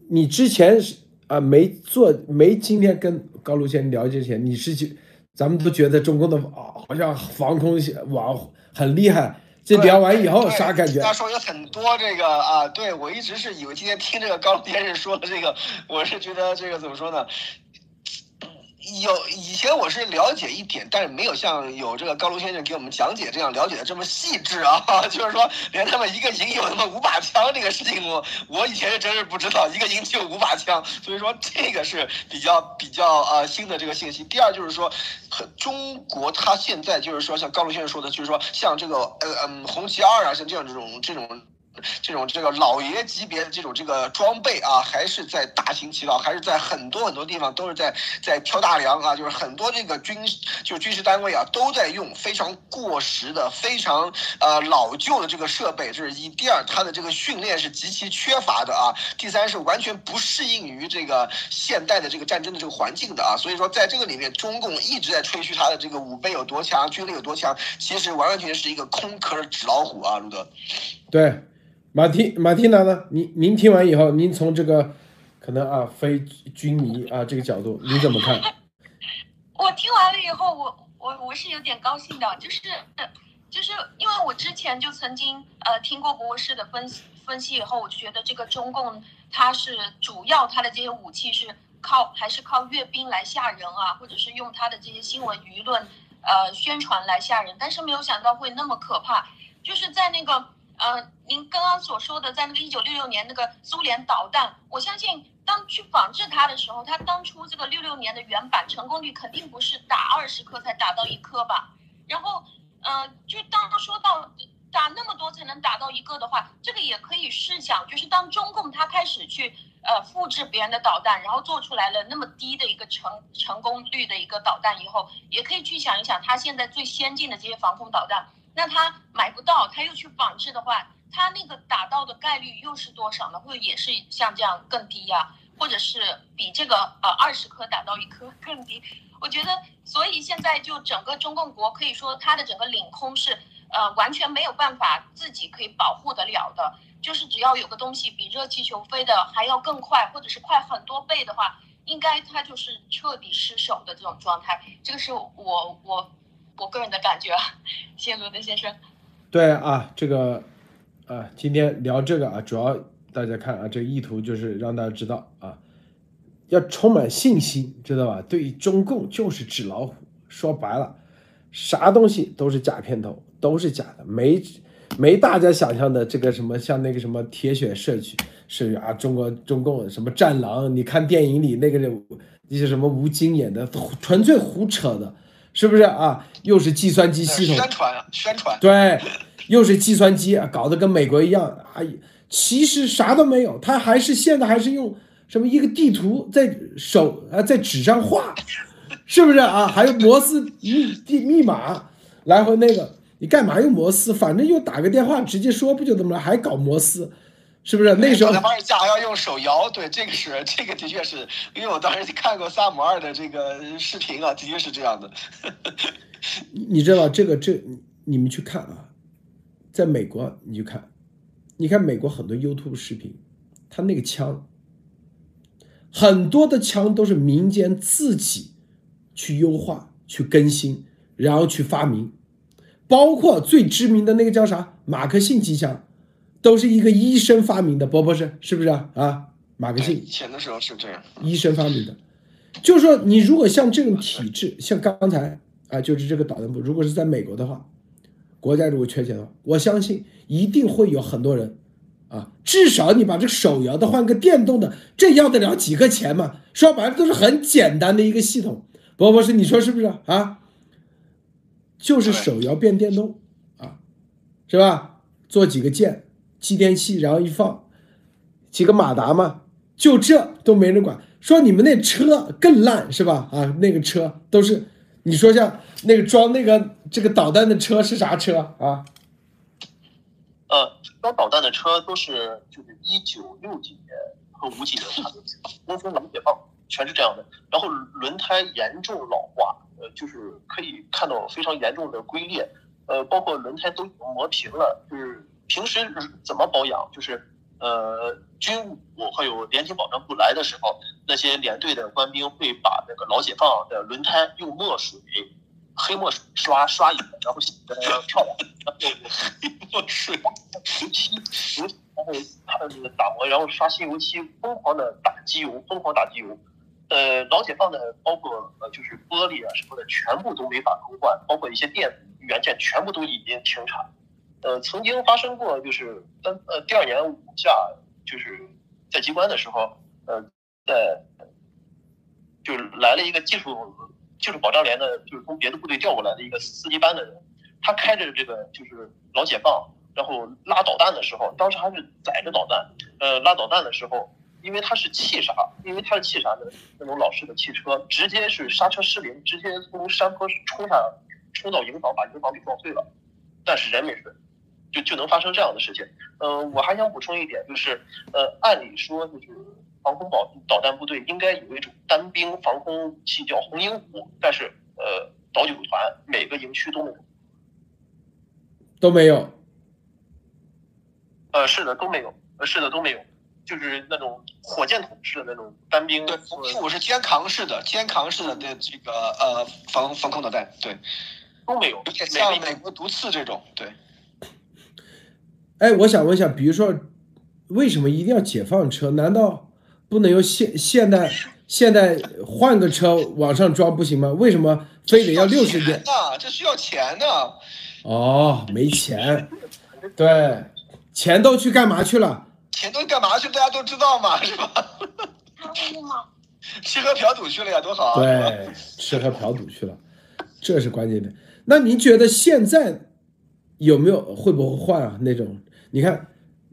你之前是啊没做没今天跟高卢先聊之前，你是觉咱们都觉得中共的啊好像防空网很厉害，这聊完以后啥感觉？他说有很多这个啊，对我一直是以为今天听这个高卢先生说的这个，我是觉得这个怎么说呢？有以前我是了解一点，但是没有像有这个高卢先生给我们讲解这样了解的这么细致啊。[laughs] 就是说，连他们一个营有那么五把枪这个事情，我我以前是真是不知道，一个营只有五把枪。所以说，这个是比较比较呃新的这个信息。第二就是说，中国他现在就是说，像高卢先生说的，就是说像这个呃嗯红旗二啊，像这样这种这种。这种这个老爷级别的这种这个装备啊，还是在大行其道，还是在很多很多地方都是在在挑大梁啊，就是很多这个军就是军事单位啊，都在用非常过时的、非常呃老旧的这个设备。这是一，第二，它的这个训练是极其缺乏的啊。第三是完全不适应于这个现代的这个战争的这个环境的啊。所以说，在这个里面，中共一直在吹嘘它的这个武备有多强，军力有多强，其实完完全全是一个空壳纸老虎啊，路德。对。马蒂马蒂娜呢？您您听完以后，您从这个可能啊非军迷啊这个角度，你怎么看？[laughs] 我听完了以后，我我我是有点高兴的，就是就是因为我之前就曾经呃听过博士的分析分析以后，我就觉得这个中共它是主要它的这些武器是靠还是靠阅兵来吓人啊，或者是用它的这些新闻舆论呃宣传来吓人，但是没有想到会那么可怕，就是在那个。呃，您刚刚所说的，在那个一九六六年那个苏联导弹，我相信当去仿制它的时候，它当初这个六六年的原版成功率肯定不是打二十颗才打到一颗吧？然后，呃，就当说到打那么多才能打到一个的话，这个也可以试想，就是当中共它开始去呃复制别人的导弹，然后做出来了那么低的一个成成功率的一个导弹以后，也可以去想一想，它现在最先进的这些防空导弹。那他买不到，他又去仿制的话，他那个打到的概率又是多少呢？或者也是像这样更低呀？或者是比这个呃二十颗打到一颗更低？我觉得，所以现在就整个中共国可以说，它的整个领空是呃完全没有办法自己可以保护得了的。就是只要有个东西比热气球飞的还要更快，或者是快很多倍的话，应该它就是彻底失守的这种状态。这个是我我。我个人的感觉，谢谢罗德先生。对啊，这个啊，今天聊这个啊，主要大家看啊，这个意图就是让大家知道啊，要充满信心，知道吧？对于中共就是纸老虎，说白了，啥东西都是假片头，都是假的，没没大家想象的这个什么像那个什么铁血社区是啊，中国中共什么战狼，你看电影里那个那些什么吴京演的，纯粹胡扯的。是不是啊？又是计算机系统宣传宣传，对，又是计算机啊，搞得跟美国一样。哎，其实啥都没有，他还是现在还是用什么一个地图在手啊，在纸上画，是不是啊？还有摩斯密密密码来回那个，你干嘛用摩斯？反正又打个电话直接说不就这么了？还搞摩斯？是不是那时候？方式架还要用手摇，对，这个是这个的确是因为我当时看过萨姆二的这个视频啊，的确是这样的。你知道这个这你们去看啊，在美国你去看，你看美国很多 YouTube 视频，他那个枪很多的枪都是民间自己去优化、去更新，然后去发明，包括最知名的那个叫啥马克沁机枪，都是一个医生发明的，博博士是不是啊？啊，马克沁以前的时候是这样，医生发明的，就是说你如果像这种体制，像刚才啊，就是这个导弹部，如果是在美国的话，国家如果缺钱的话，我相信一定会有很多人。啊，至少你把这个手摇的换个电动的，这要得了几个钱嘛？说白了都是很简单的一个系统。博博士，你说是不是啊？就是手摇变电动啊，是吧？做几个键，继电器，然后一放，几个马达嘛，就这都没人管。说你们那车更烂是吧？啊，那个车都是，你说像那个装那个这个导弹的车是啥车啊？呃，装导弹的车都是就是一九六几年和五几年产的，东风冷解放全是这样的。然后轮胎严重老化，呃，就是可以看到非常严重的龟裂，呃，包括轮胎都已经磨平了。就是平时怎么保养？就是呃，军务还有联勤保障部来的时候，那些连队的官兵会把那个老解放的轮胎用墨水。黑墨水刷刷一遍，然后洗的漂亮，然后黑墨水油漆油，然后他的那个打磨，然后刷新油漆，疯狂的打机油，疯狂打机油。呃，老解放的包括呃就是玻璃啊什么的，全部都没法更换，包括一些电子元件全部都已经停产。呃，曾经发生过就是当呃第二年五下就是在机关的时候，呃在就是来了一个技术。就是保障连的，就是从别的部队调过来的一个司机班的人，他开着这个就是老解放，然后拉导弹的时候，当时还是载着导弹，呃，拉导弹的时候，因为他是气刹，因为他是气刹的那种老式的汽车，直接是刹车失灵，直接从山坡冲下，冲到营房，把营房给撞碎了，但是人没事，就就能发生这样的事情。呃，我还想补充一点，就是呃，按理说就是。防空导导弹部队应该有一种单兵防空武器叫红鹰虎，但是呃导九团每个营区都没有，都没有。呃，是的，都没有。呃，是的，都没有。就是那种火箭筒式的那种单兵。对，红鹰虎是肩扛式的，肩扛式的这这个呃防防空导弹，对，都没有。像美国毒刺这种，对。[coughs] 哎，我想问一下，比如说，为什么一定要解放车？难道？不能用现现代现代换个车往上装不行吗？为什么非得要六十年？啊，这需要钱的。哦，没钱。对，钱都去干嘛去了？钱都干嘛去？大家都知道嘛，是吧？[laughs] 吃喝嫖赌去了呀，多好。对，[laughs] 吃喝嫖赌去了，这是关键的。那您觉得现在有没有会不会换啊？那种你看，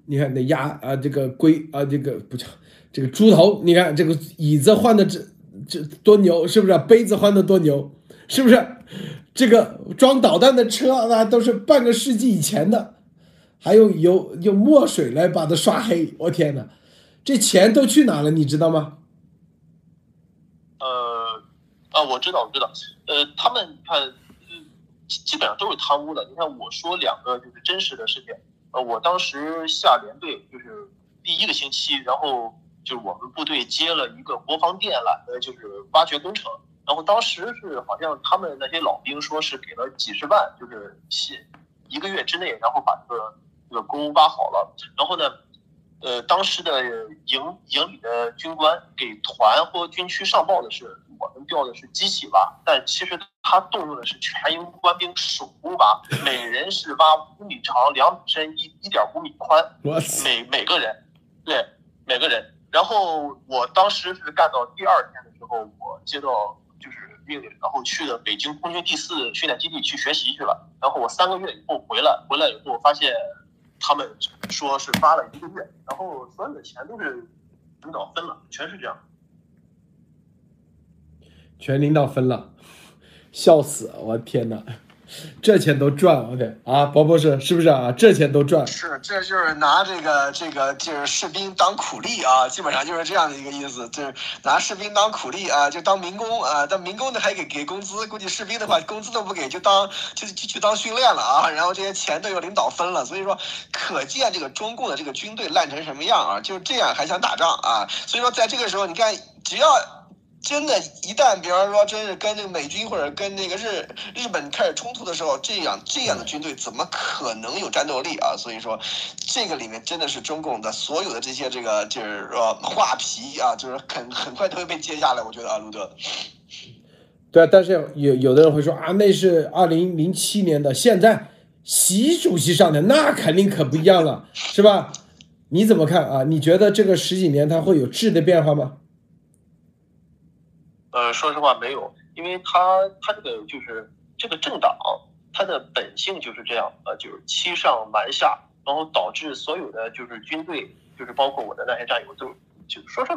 你看那鸭啊，这个龟啊，这个不叫。这个猪头，你看这个椅子换的这这多牛，是不是？杯子换的多牛，是不是？这个装导弹的车那都是半个世纪以前的，还有有用墨水来把它刷黑。我天哪，这钱都去哪了？你知道吗？呃，啊，我知道，我知道。呃，他们看，基本上都是贪污的。你看，我说两个就是真实的事情。呃，我当时下连队就是第一个星期，然后。就是我们部队接了一个国防电缆的，就是挖掘工程。然后当时是好像他们那些老兵说是给了几十万，就是写一个月之内，然后把这个这个沟挖好了。然后呢，呃，当时的营营里的军官给团或军区上报的是，我们调的是机器挖，但其实他动用的是全营官兵手工挖，每人是挖五米长、两米深、一一点五米宽，每每个人，对每个人。然后我当时是干到第二天的时候，我接到就是命令，然后去了北京空军第四训练基地去学习去了。然后我三个月以后回来，回来以后发现他们说是发了一个月，然后所有的钱都是领导分了，全是这样，全领导分了，笑死！我天哪！这钱都赚，OK 啊，包博士是不是啊？这钱都赚，是，这就是拿这个这个就是士兵当苦力啊，基本上就是这样的一个意思，就是拿士兵当苦力啊，就当民工啊，当民工的还给给工资，估计士兵的话工资都不给，就当就就去当训练了啊，然后这些钱都由领导分了，所以说可见这个中共的这个军队烂成什么样啊，就这样还想打仗啊，所以说在这个时候，你看只要真的，一旦比方说真是跟那个美军或者跟那个日日本开始冲突的时候，这样这样的军队怎么可能有战斗力啊？所以说，这个里面真的是中共的所有的这些这个就是说画皮啊，就是很很快都会被揭下来。我觉得啊，路德。对啊，但是有有的人会说啊，那是二零零七年的，现在习主席上台，那肯定可不一样了，是吧？你怎么看啊？你觉得这个十几年它会有质的变化吗？呃，说实话没有，因为他他这个就是这个政党，他的本性就是这样，呃，就是欺上瞒下，然后导致所有的就是军队，就是包括我的那些战友都就说是。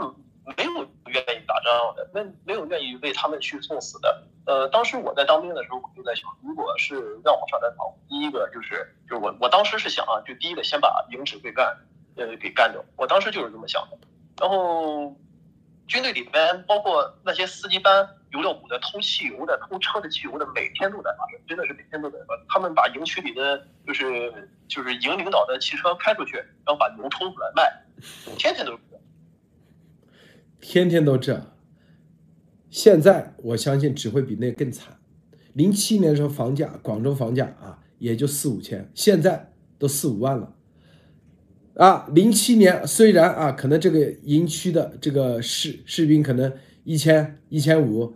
没有愿意打仗的，没没有愿意为他们去送死的。呃，当时我在当兵的时候，我就在想，如果是让我上战场，第一个就是就是我我当时是想啊，就第一个先把营指挥干呃给干掉。我当时就是这么想的。然后军队里面包括那些司机班、油料补的、偷汽油的、偷车的汽油的，每天都在发生，真的是每天都在发生。他们把营区里的就是就是营领导的汽车开出去，然后把油抽出来卖，天天都是。天天都这样，现在我相信只会比那更惨。零七年的时候房价，广州房价啊也就四五千，现在都四五万了。啊，零七年虽然啊可能这个营区的这个士士兵可能一千一千五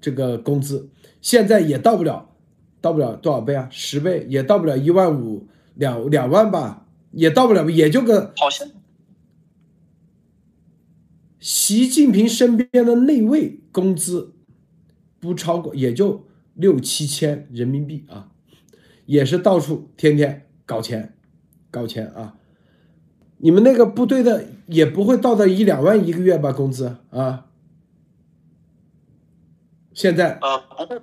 这个工资，现在也到不了，到不了多少倍啊？十倍也到不了一万五两两万吧，也到不了，也就个好像。习近平身边的内卫工资不超过，也就六七千人民币啊，也是到处天天搞钱，搞钱啊！你们那个部队的也不会到到一两万一个月吧？工资啊？现在呃不会，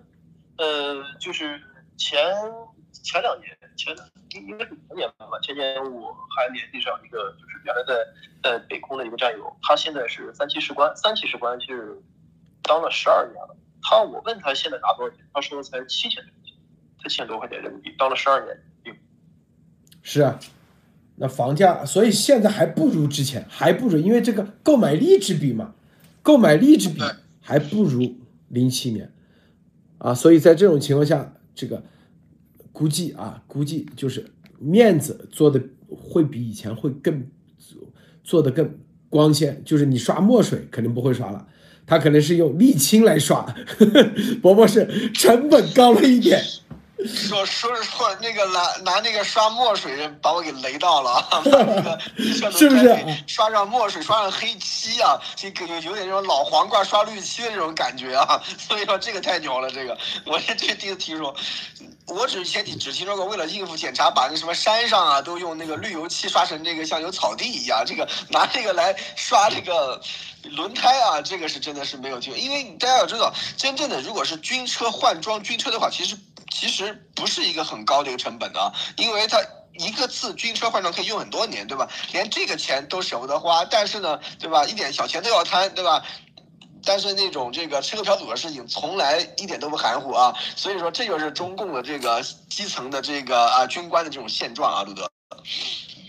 呃就是前前两年前。应应该是前年吧，前年我还联系上一个，就是原来在在北空的一个战友，他现在是三期士官，三期士官是当了十二年了。他我问他现在拿多少钱，他说才七千多块钱，才七千多块钱人民币，当了十二年。是啊，那房价，所以现在还不如之前，还不如，因为这个购买力之比嘛，购买力之比还不如零七年啊，所以在这种情况下，这个。估计啊，估计就是面子做的会比以前会更做的更光鲜，就是你刷墨水肯定不会刷了，他可能是用沥青来刷，[laughs] 伯伯是成本高了一点。说说说那个拿拿那个刷墨水把我给雷到了啊！[laughs] 是不是刷上墨水刷上黑漆啊？这个有有点那种老黄瓜刷绿漆的这种感觉啊！[laughs] 所以说这个太牛了，这个我是这第一次听说。我只以前只听说过，为了应付检查，把那什么山上啊都用那个绿油漆刷成这个像有草地一样。这个拿这个来刷这个轮胎啊，这个是真的是没有听。因为大家要知道，真正的如果是军车换装军车的话，其实其实不是一个很高的一个成本的，因为它一个次军车换装可以用很多年，对吧？连这个钱都舍不得花，但是呢，对吧？一点小钱都要贪，对吧？但是那种这个吃喝嫖赌的事情，从来一点都不含糊啊！所以说，这就是中共的这个基层的这个啊军官的这种现状啊，路德。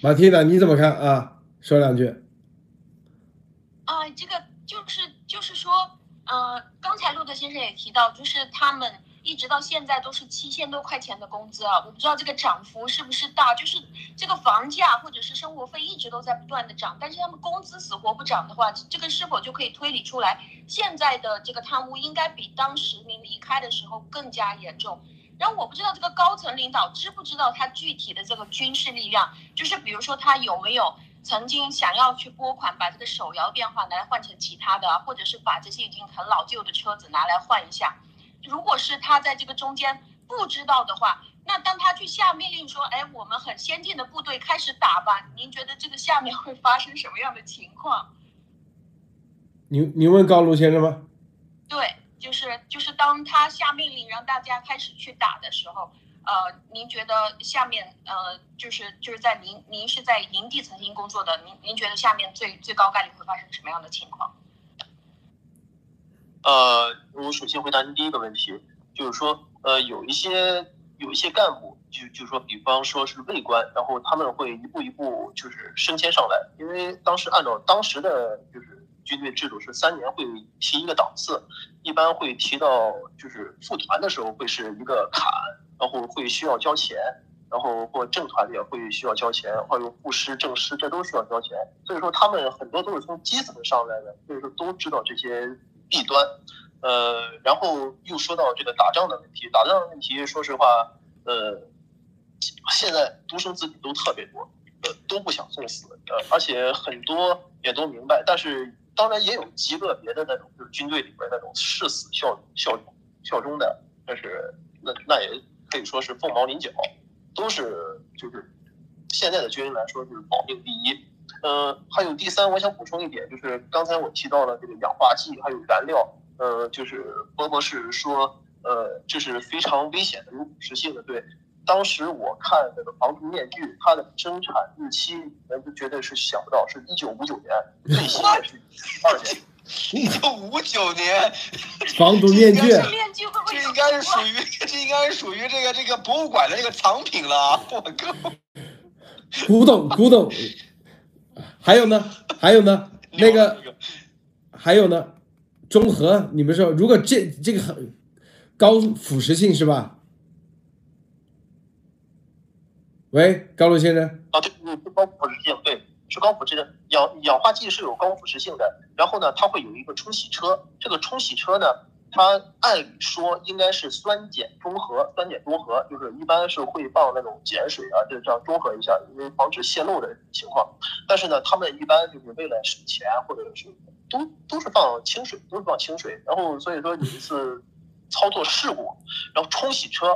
马蒂娜，你怎么看啊？说两句。啊，这个就是就是说，呃，刚才路德先生也提到，就是他们。一直到现在都是七千多块钱的工资啊！我不知道这个涨幅是不是大，就是这个房价或者是生活费一直都在不断的涨，但是他们工资死活不涨的话，这个是否就可以推理出来，现在的这个贪污应该比当时您离开的时候更加严重？然后我不知道这个高层领导知不知道他具体的这个军事力量，就是比如说他有没有曾经想要去拨款把这个手摇电话拿来换成其他的，或者是把这些已经很老旧的车子拿来换一下？如果是他在这个中间不知道的话，那当他去下命令说：“哎，我们很先进的部队开始打吧。”您觉得这个下面会发生什么样的情况？您您问高卢先生吗？对，就是就是当他下命令让大家开始去打的时候，呃，您觉得下面呃，就是就是在您您是在营地曾经工作的，您您觉得下面最最高概率会发生什么样的情况？呃，我首先回答您第一个问题，就是说，呃，有一些有一些干部，就就说，比方说是尉官，然后他们会一步一步就是升迁上来，因为当时按照当时的就是军队制度是三年会提一个档次，一般会提到就是副团的时候会是一个坎，然后会需要交钱，然后或正团也会需要交钱，或者副师、正师这都需要交钱。所以说他们很多都是从基层上来的，所以说都知道这些弊端。呃，然后又说到这个打仗的问题，打仗的问题，说实话，呃，现在独生子女都特别多。呃，都不想送死，呃，而且很多也都明白，但是当然也有极个别的那种，就是军队里边那种誓死效效效忠的，但是那那也可以说是凤毛麟角，都是就是现在的军人来说就是保命第一。呃，还有第三，我想补充一点，就是刚才我提到了这个氧化剂还有燃料，呃，就是波波是说，呃，这是非常危险的，有腐蚀性的，对。当时我看那个防毒面具，它的生产日期，那就绝对是想不到，是一九五九年，最新的是二年，[laughs] 一九五九年，[laughs] 防毒面具，面具会不会这应该是属于，这应该是属于这个这个博物馆的这个藏品了，我靠，古董古董，还有呢，还有呢，[laughs] 那个还有呢，中和，你们说如果这这个很高腐蚀性是吧？喂，高露先生。啊，对，是高腐蚀性，对，是高腐蚀的氧氧化剂是有高腐蚀性的。然后呢，它会有一个冲洗车，这个冲洗车呢，它按理说应该是酸碱中和，酸碱中和就是一般是会放那种碱水啊，就这样中和一下，因为防止泄漏的情况。但是呢，他们一般就是为了省钱，或者是都都是放清水，都是放清水。然后所以说有一次操作事故，然后冲洗车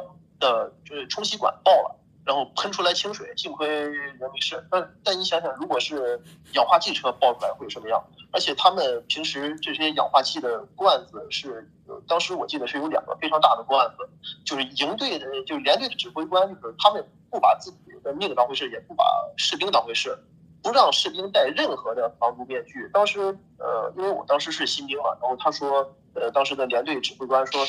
的就是冲洗管爆了。然后喷出来清水，幸亏人没事。但但你想想，如果是氧化剂车爆出来会什么样？而且他们平时这些氧化剂的罐子是，当时我记得是有两个非常大的罐子，就是营队的，就是连队的指挥官，就是他们不把自己的命当回事，也不把士兵当回事，不让士兵戴任何的防毒面具。当时，呃，因为我当时是新兵嘛，然后他说，呃，当时的连队指挥官说，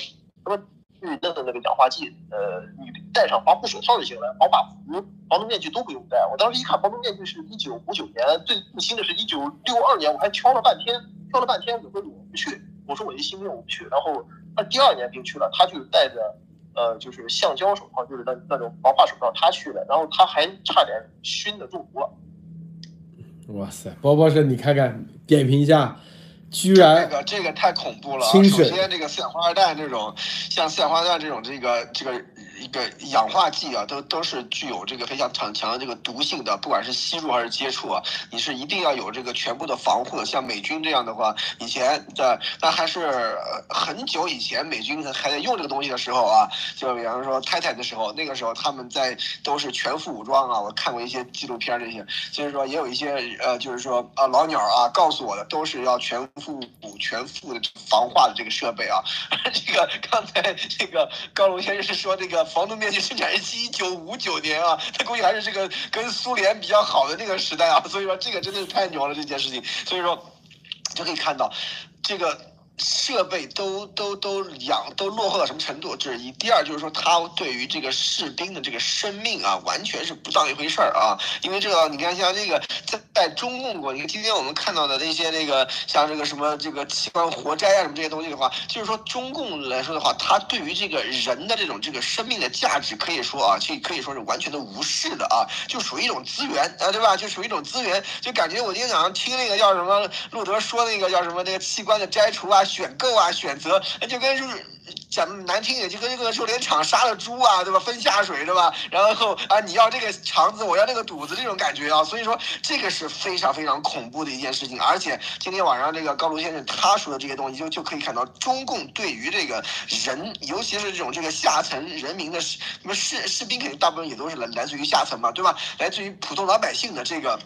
说。去弄的那个氧化剂，呃，你戴上防护手套就行了，防化服、防毒面具都不用戴。我当时一看防毒面具是一九五九年，最最新的是一九六二年，我还挑了半天，挑了半天，我说我不去，我说我一新兵我不去。然后他第二年兵去了，他就戴着，呃，就是橡胶手套，就是那那种防化手套，他去了，然后他还差点熏的中毒了。哇塞，包包生，你看看，点评一下。居然这个这个太恐怖了。首先，这个四氧化二氮这种，像四氧化二氮这种这个这个一个氧化剂啊，都都是具有这个非常强强的这个毒性的。不管是吸入还是接触啊，你是一定要有这个全部的防护的。像美军这样的话，以前在那还是很久以前，美军还在用这个东西的时候啊，就比方说泰坦的时候，那个时候他们在都是全副武装啊。我看过一些纪录片这些，所以说也有一些呃，就是说啊老鸟啊告诉我的，都是要全。副武全副的防化的这个设备啊，[laughs] 这个刚才这个高龙先生是说这个防毒面具生产日期一九五九年啊，[laughs] 他估计还是这个跟苏联比较好的那个时代啊，所以说这个真的是太牛了这件事情，所以说就可以看到这个。设备都都都养都落后到什么程度？这是一。第二就是说，他对于这个士兵的这个生命啊，完全是不当一回事儿啊。因为这个，你看像这个在在中共国，你看今天我们看到的那些那个像这个什么这个器官活摘啊什么这些东西的话，就是说中共来说的话，他对于这个人的这种这个生命的价值，可以说啊，就可以说是完全的无视的啊，就属于一种资源啊，对吧？就属于一种资源，就感觉我今天早上听那个叫什么路德说那个叫什么那个器官的摘除啊。选购啊，选择，就跟是。讲难听点，就跟这个肉联厂杀了猪啊，对吧？分下水，对吧？然后啊，你要这个肠子，我要那个肚子，这种感觉啊，所以说这个是非常非常恐怖的一件事情。而且今天晚上这个高卢先生他说的这些东西，就就可以看到中共对于这个人，尤其是这种这个下层人民的士，那么士士兵肯定大部分也都是来来自于下层嘛，对吧？来自于普通老百姓的这个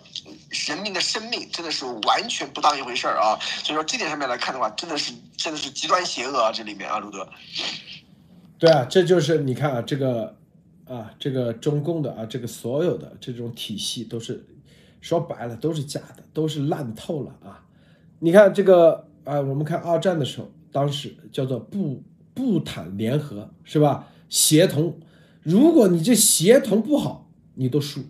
人民的生命，真的是完全不当一回事儿啊。所以说这点上面来看的话，真的是真的是极端邪恶啊，这里面啊，路德。对啊，这就是你看啊，这个啊，这个中共的啊，这个所有的这种体系都是说白了都是假的，都是烂透了啊！你看这个啊，我们看二战的时候，当时叫做布布坦联合是吧？协同，如果你这协同不好，你都输。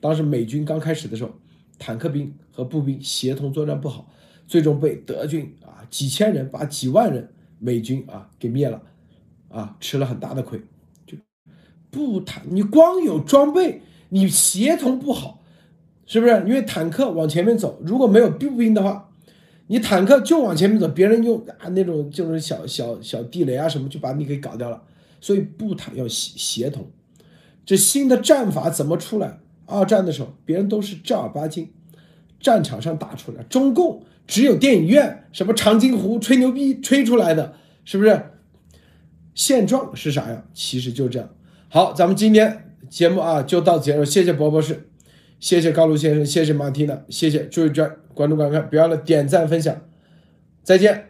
当时美军刚开始的时候，坦克兵和步兵协同作战不好，最终被德军啊几千人把几万人美军啊给灭了，啊吃了很大的亏。就不谈你光有装备，你协同不好，是不是？因为坦克往前面走，如果没有步兵的话，你坦克就往前面走，别人用啊那种就是小小小地雷啊什么就把你给搞掉了。所以步坦要协协同，这新的战法怎么出来？二战的时候，别人都是正儿八经战场上打出来，中共只有电影院什么长津湖吹牛逼吹出来的，是不是？现状是啥呀？其实就这样。好，咱们今天节目啊就到此结束，谢谢博博士，谢谢高卢先生，谢谢马蒂娜，谢谢朱玉娟关注观看，别忘了点赞分享，再见。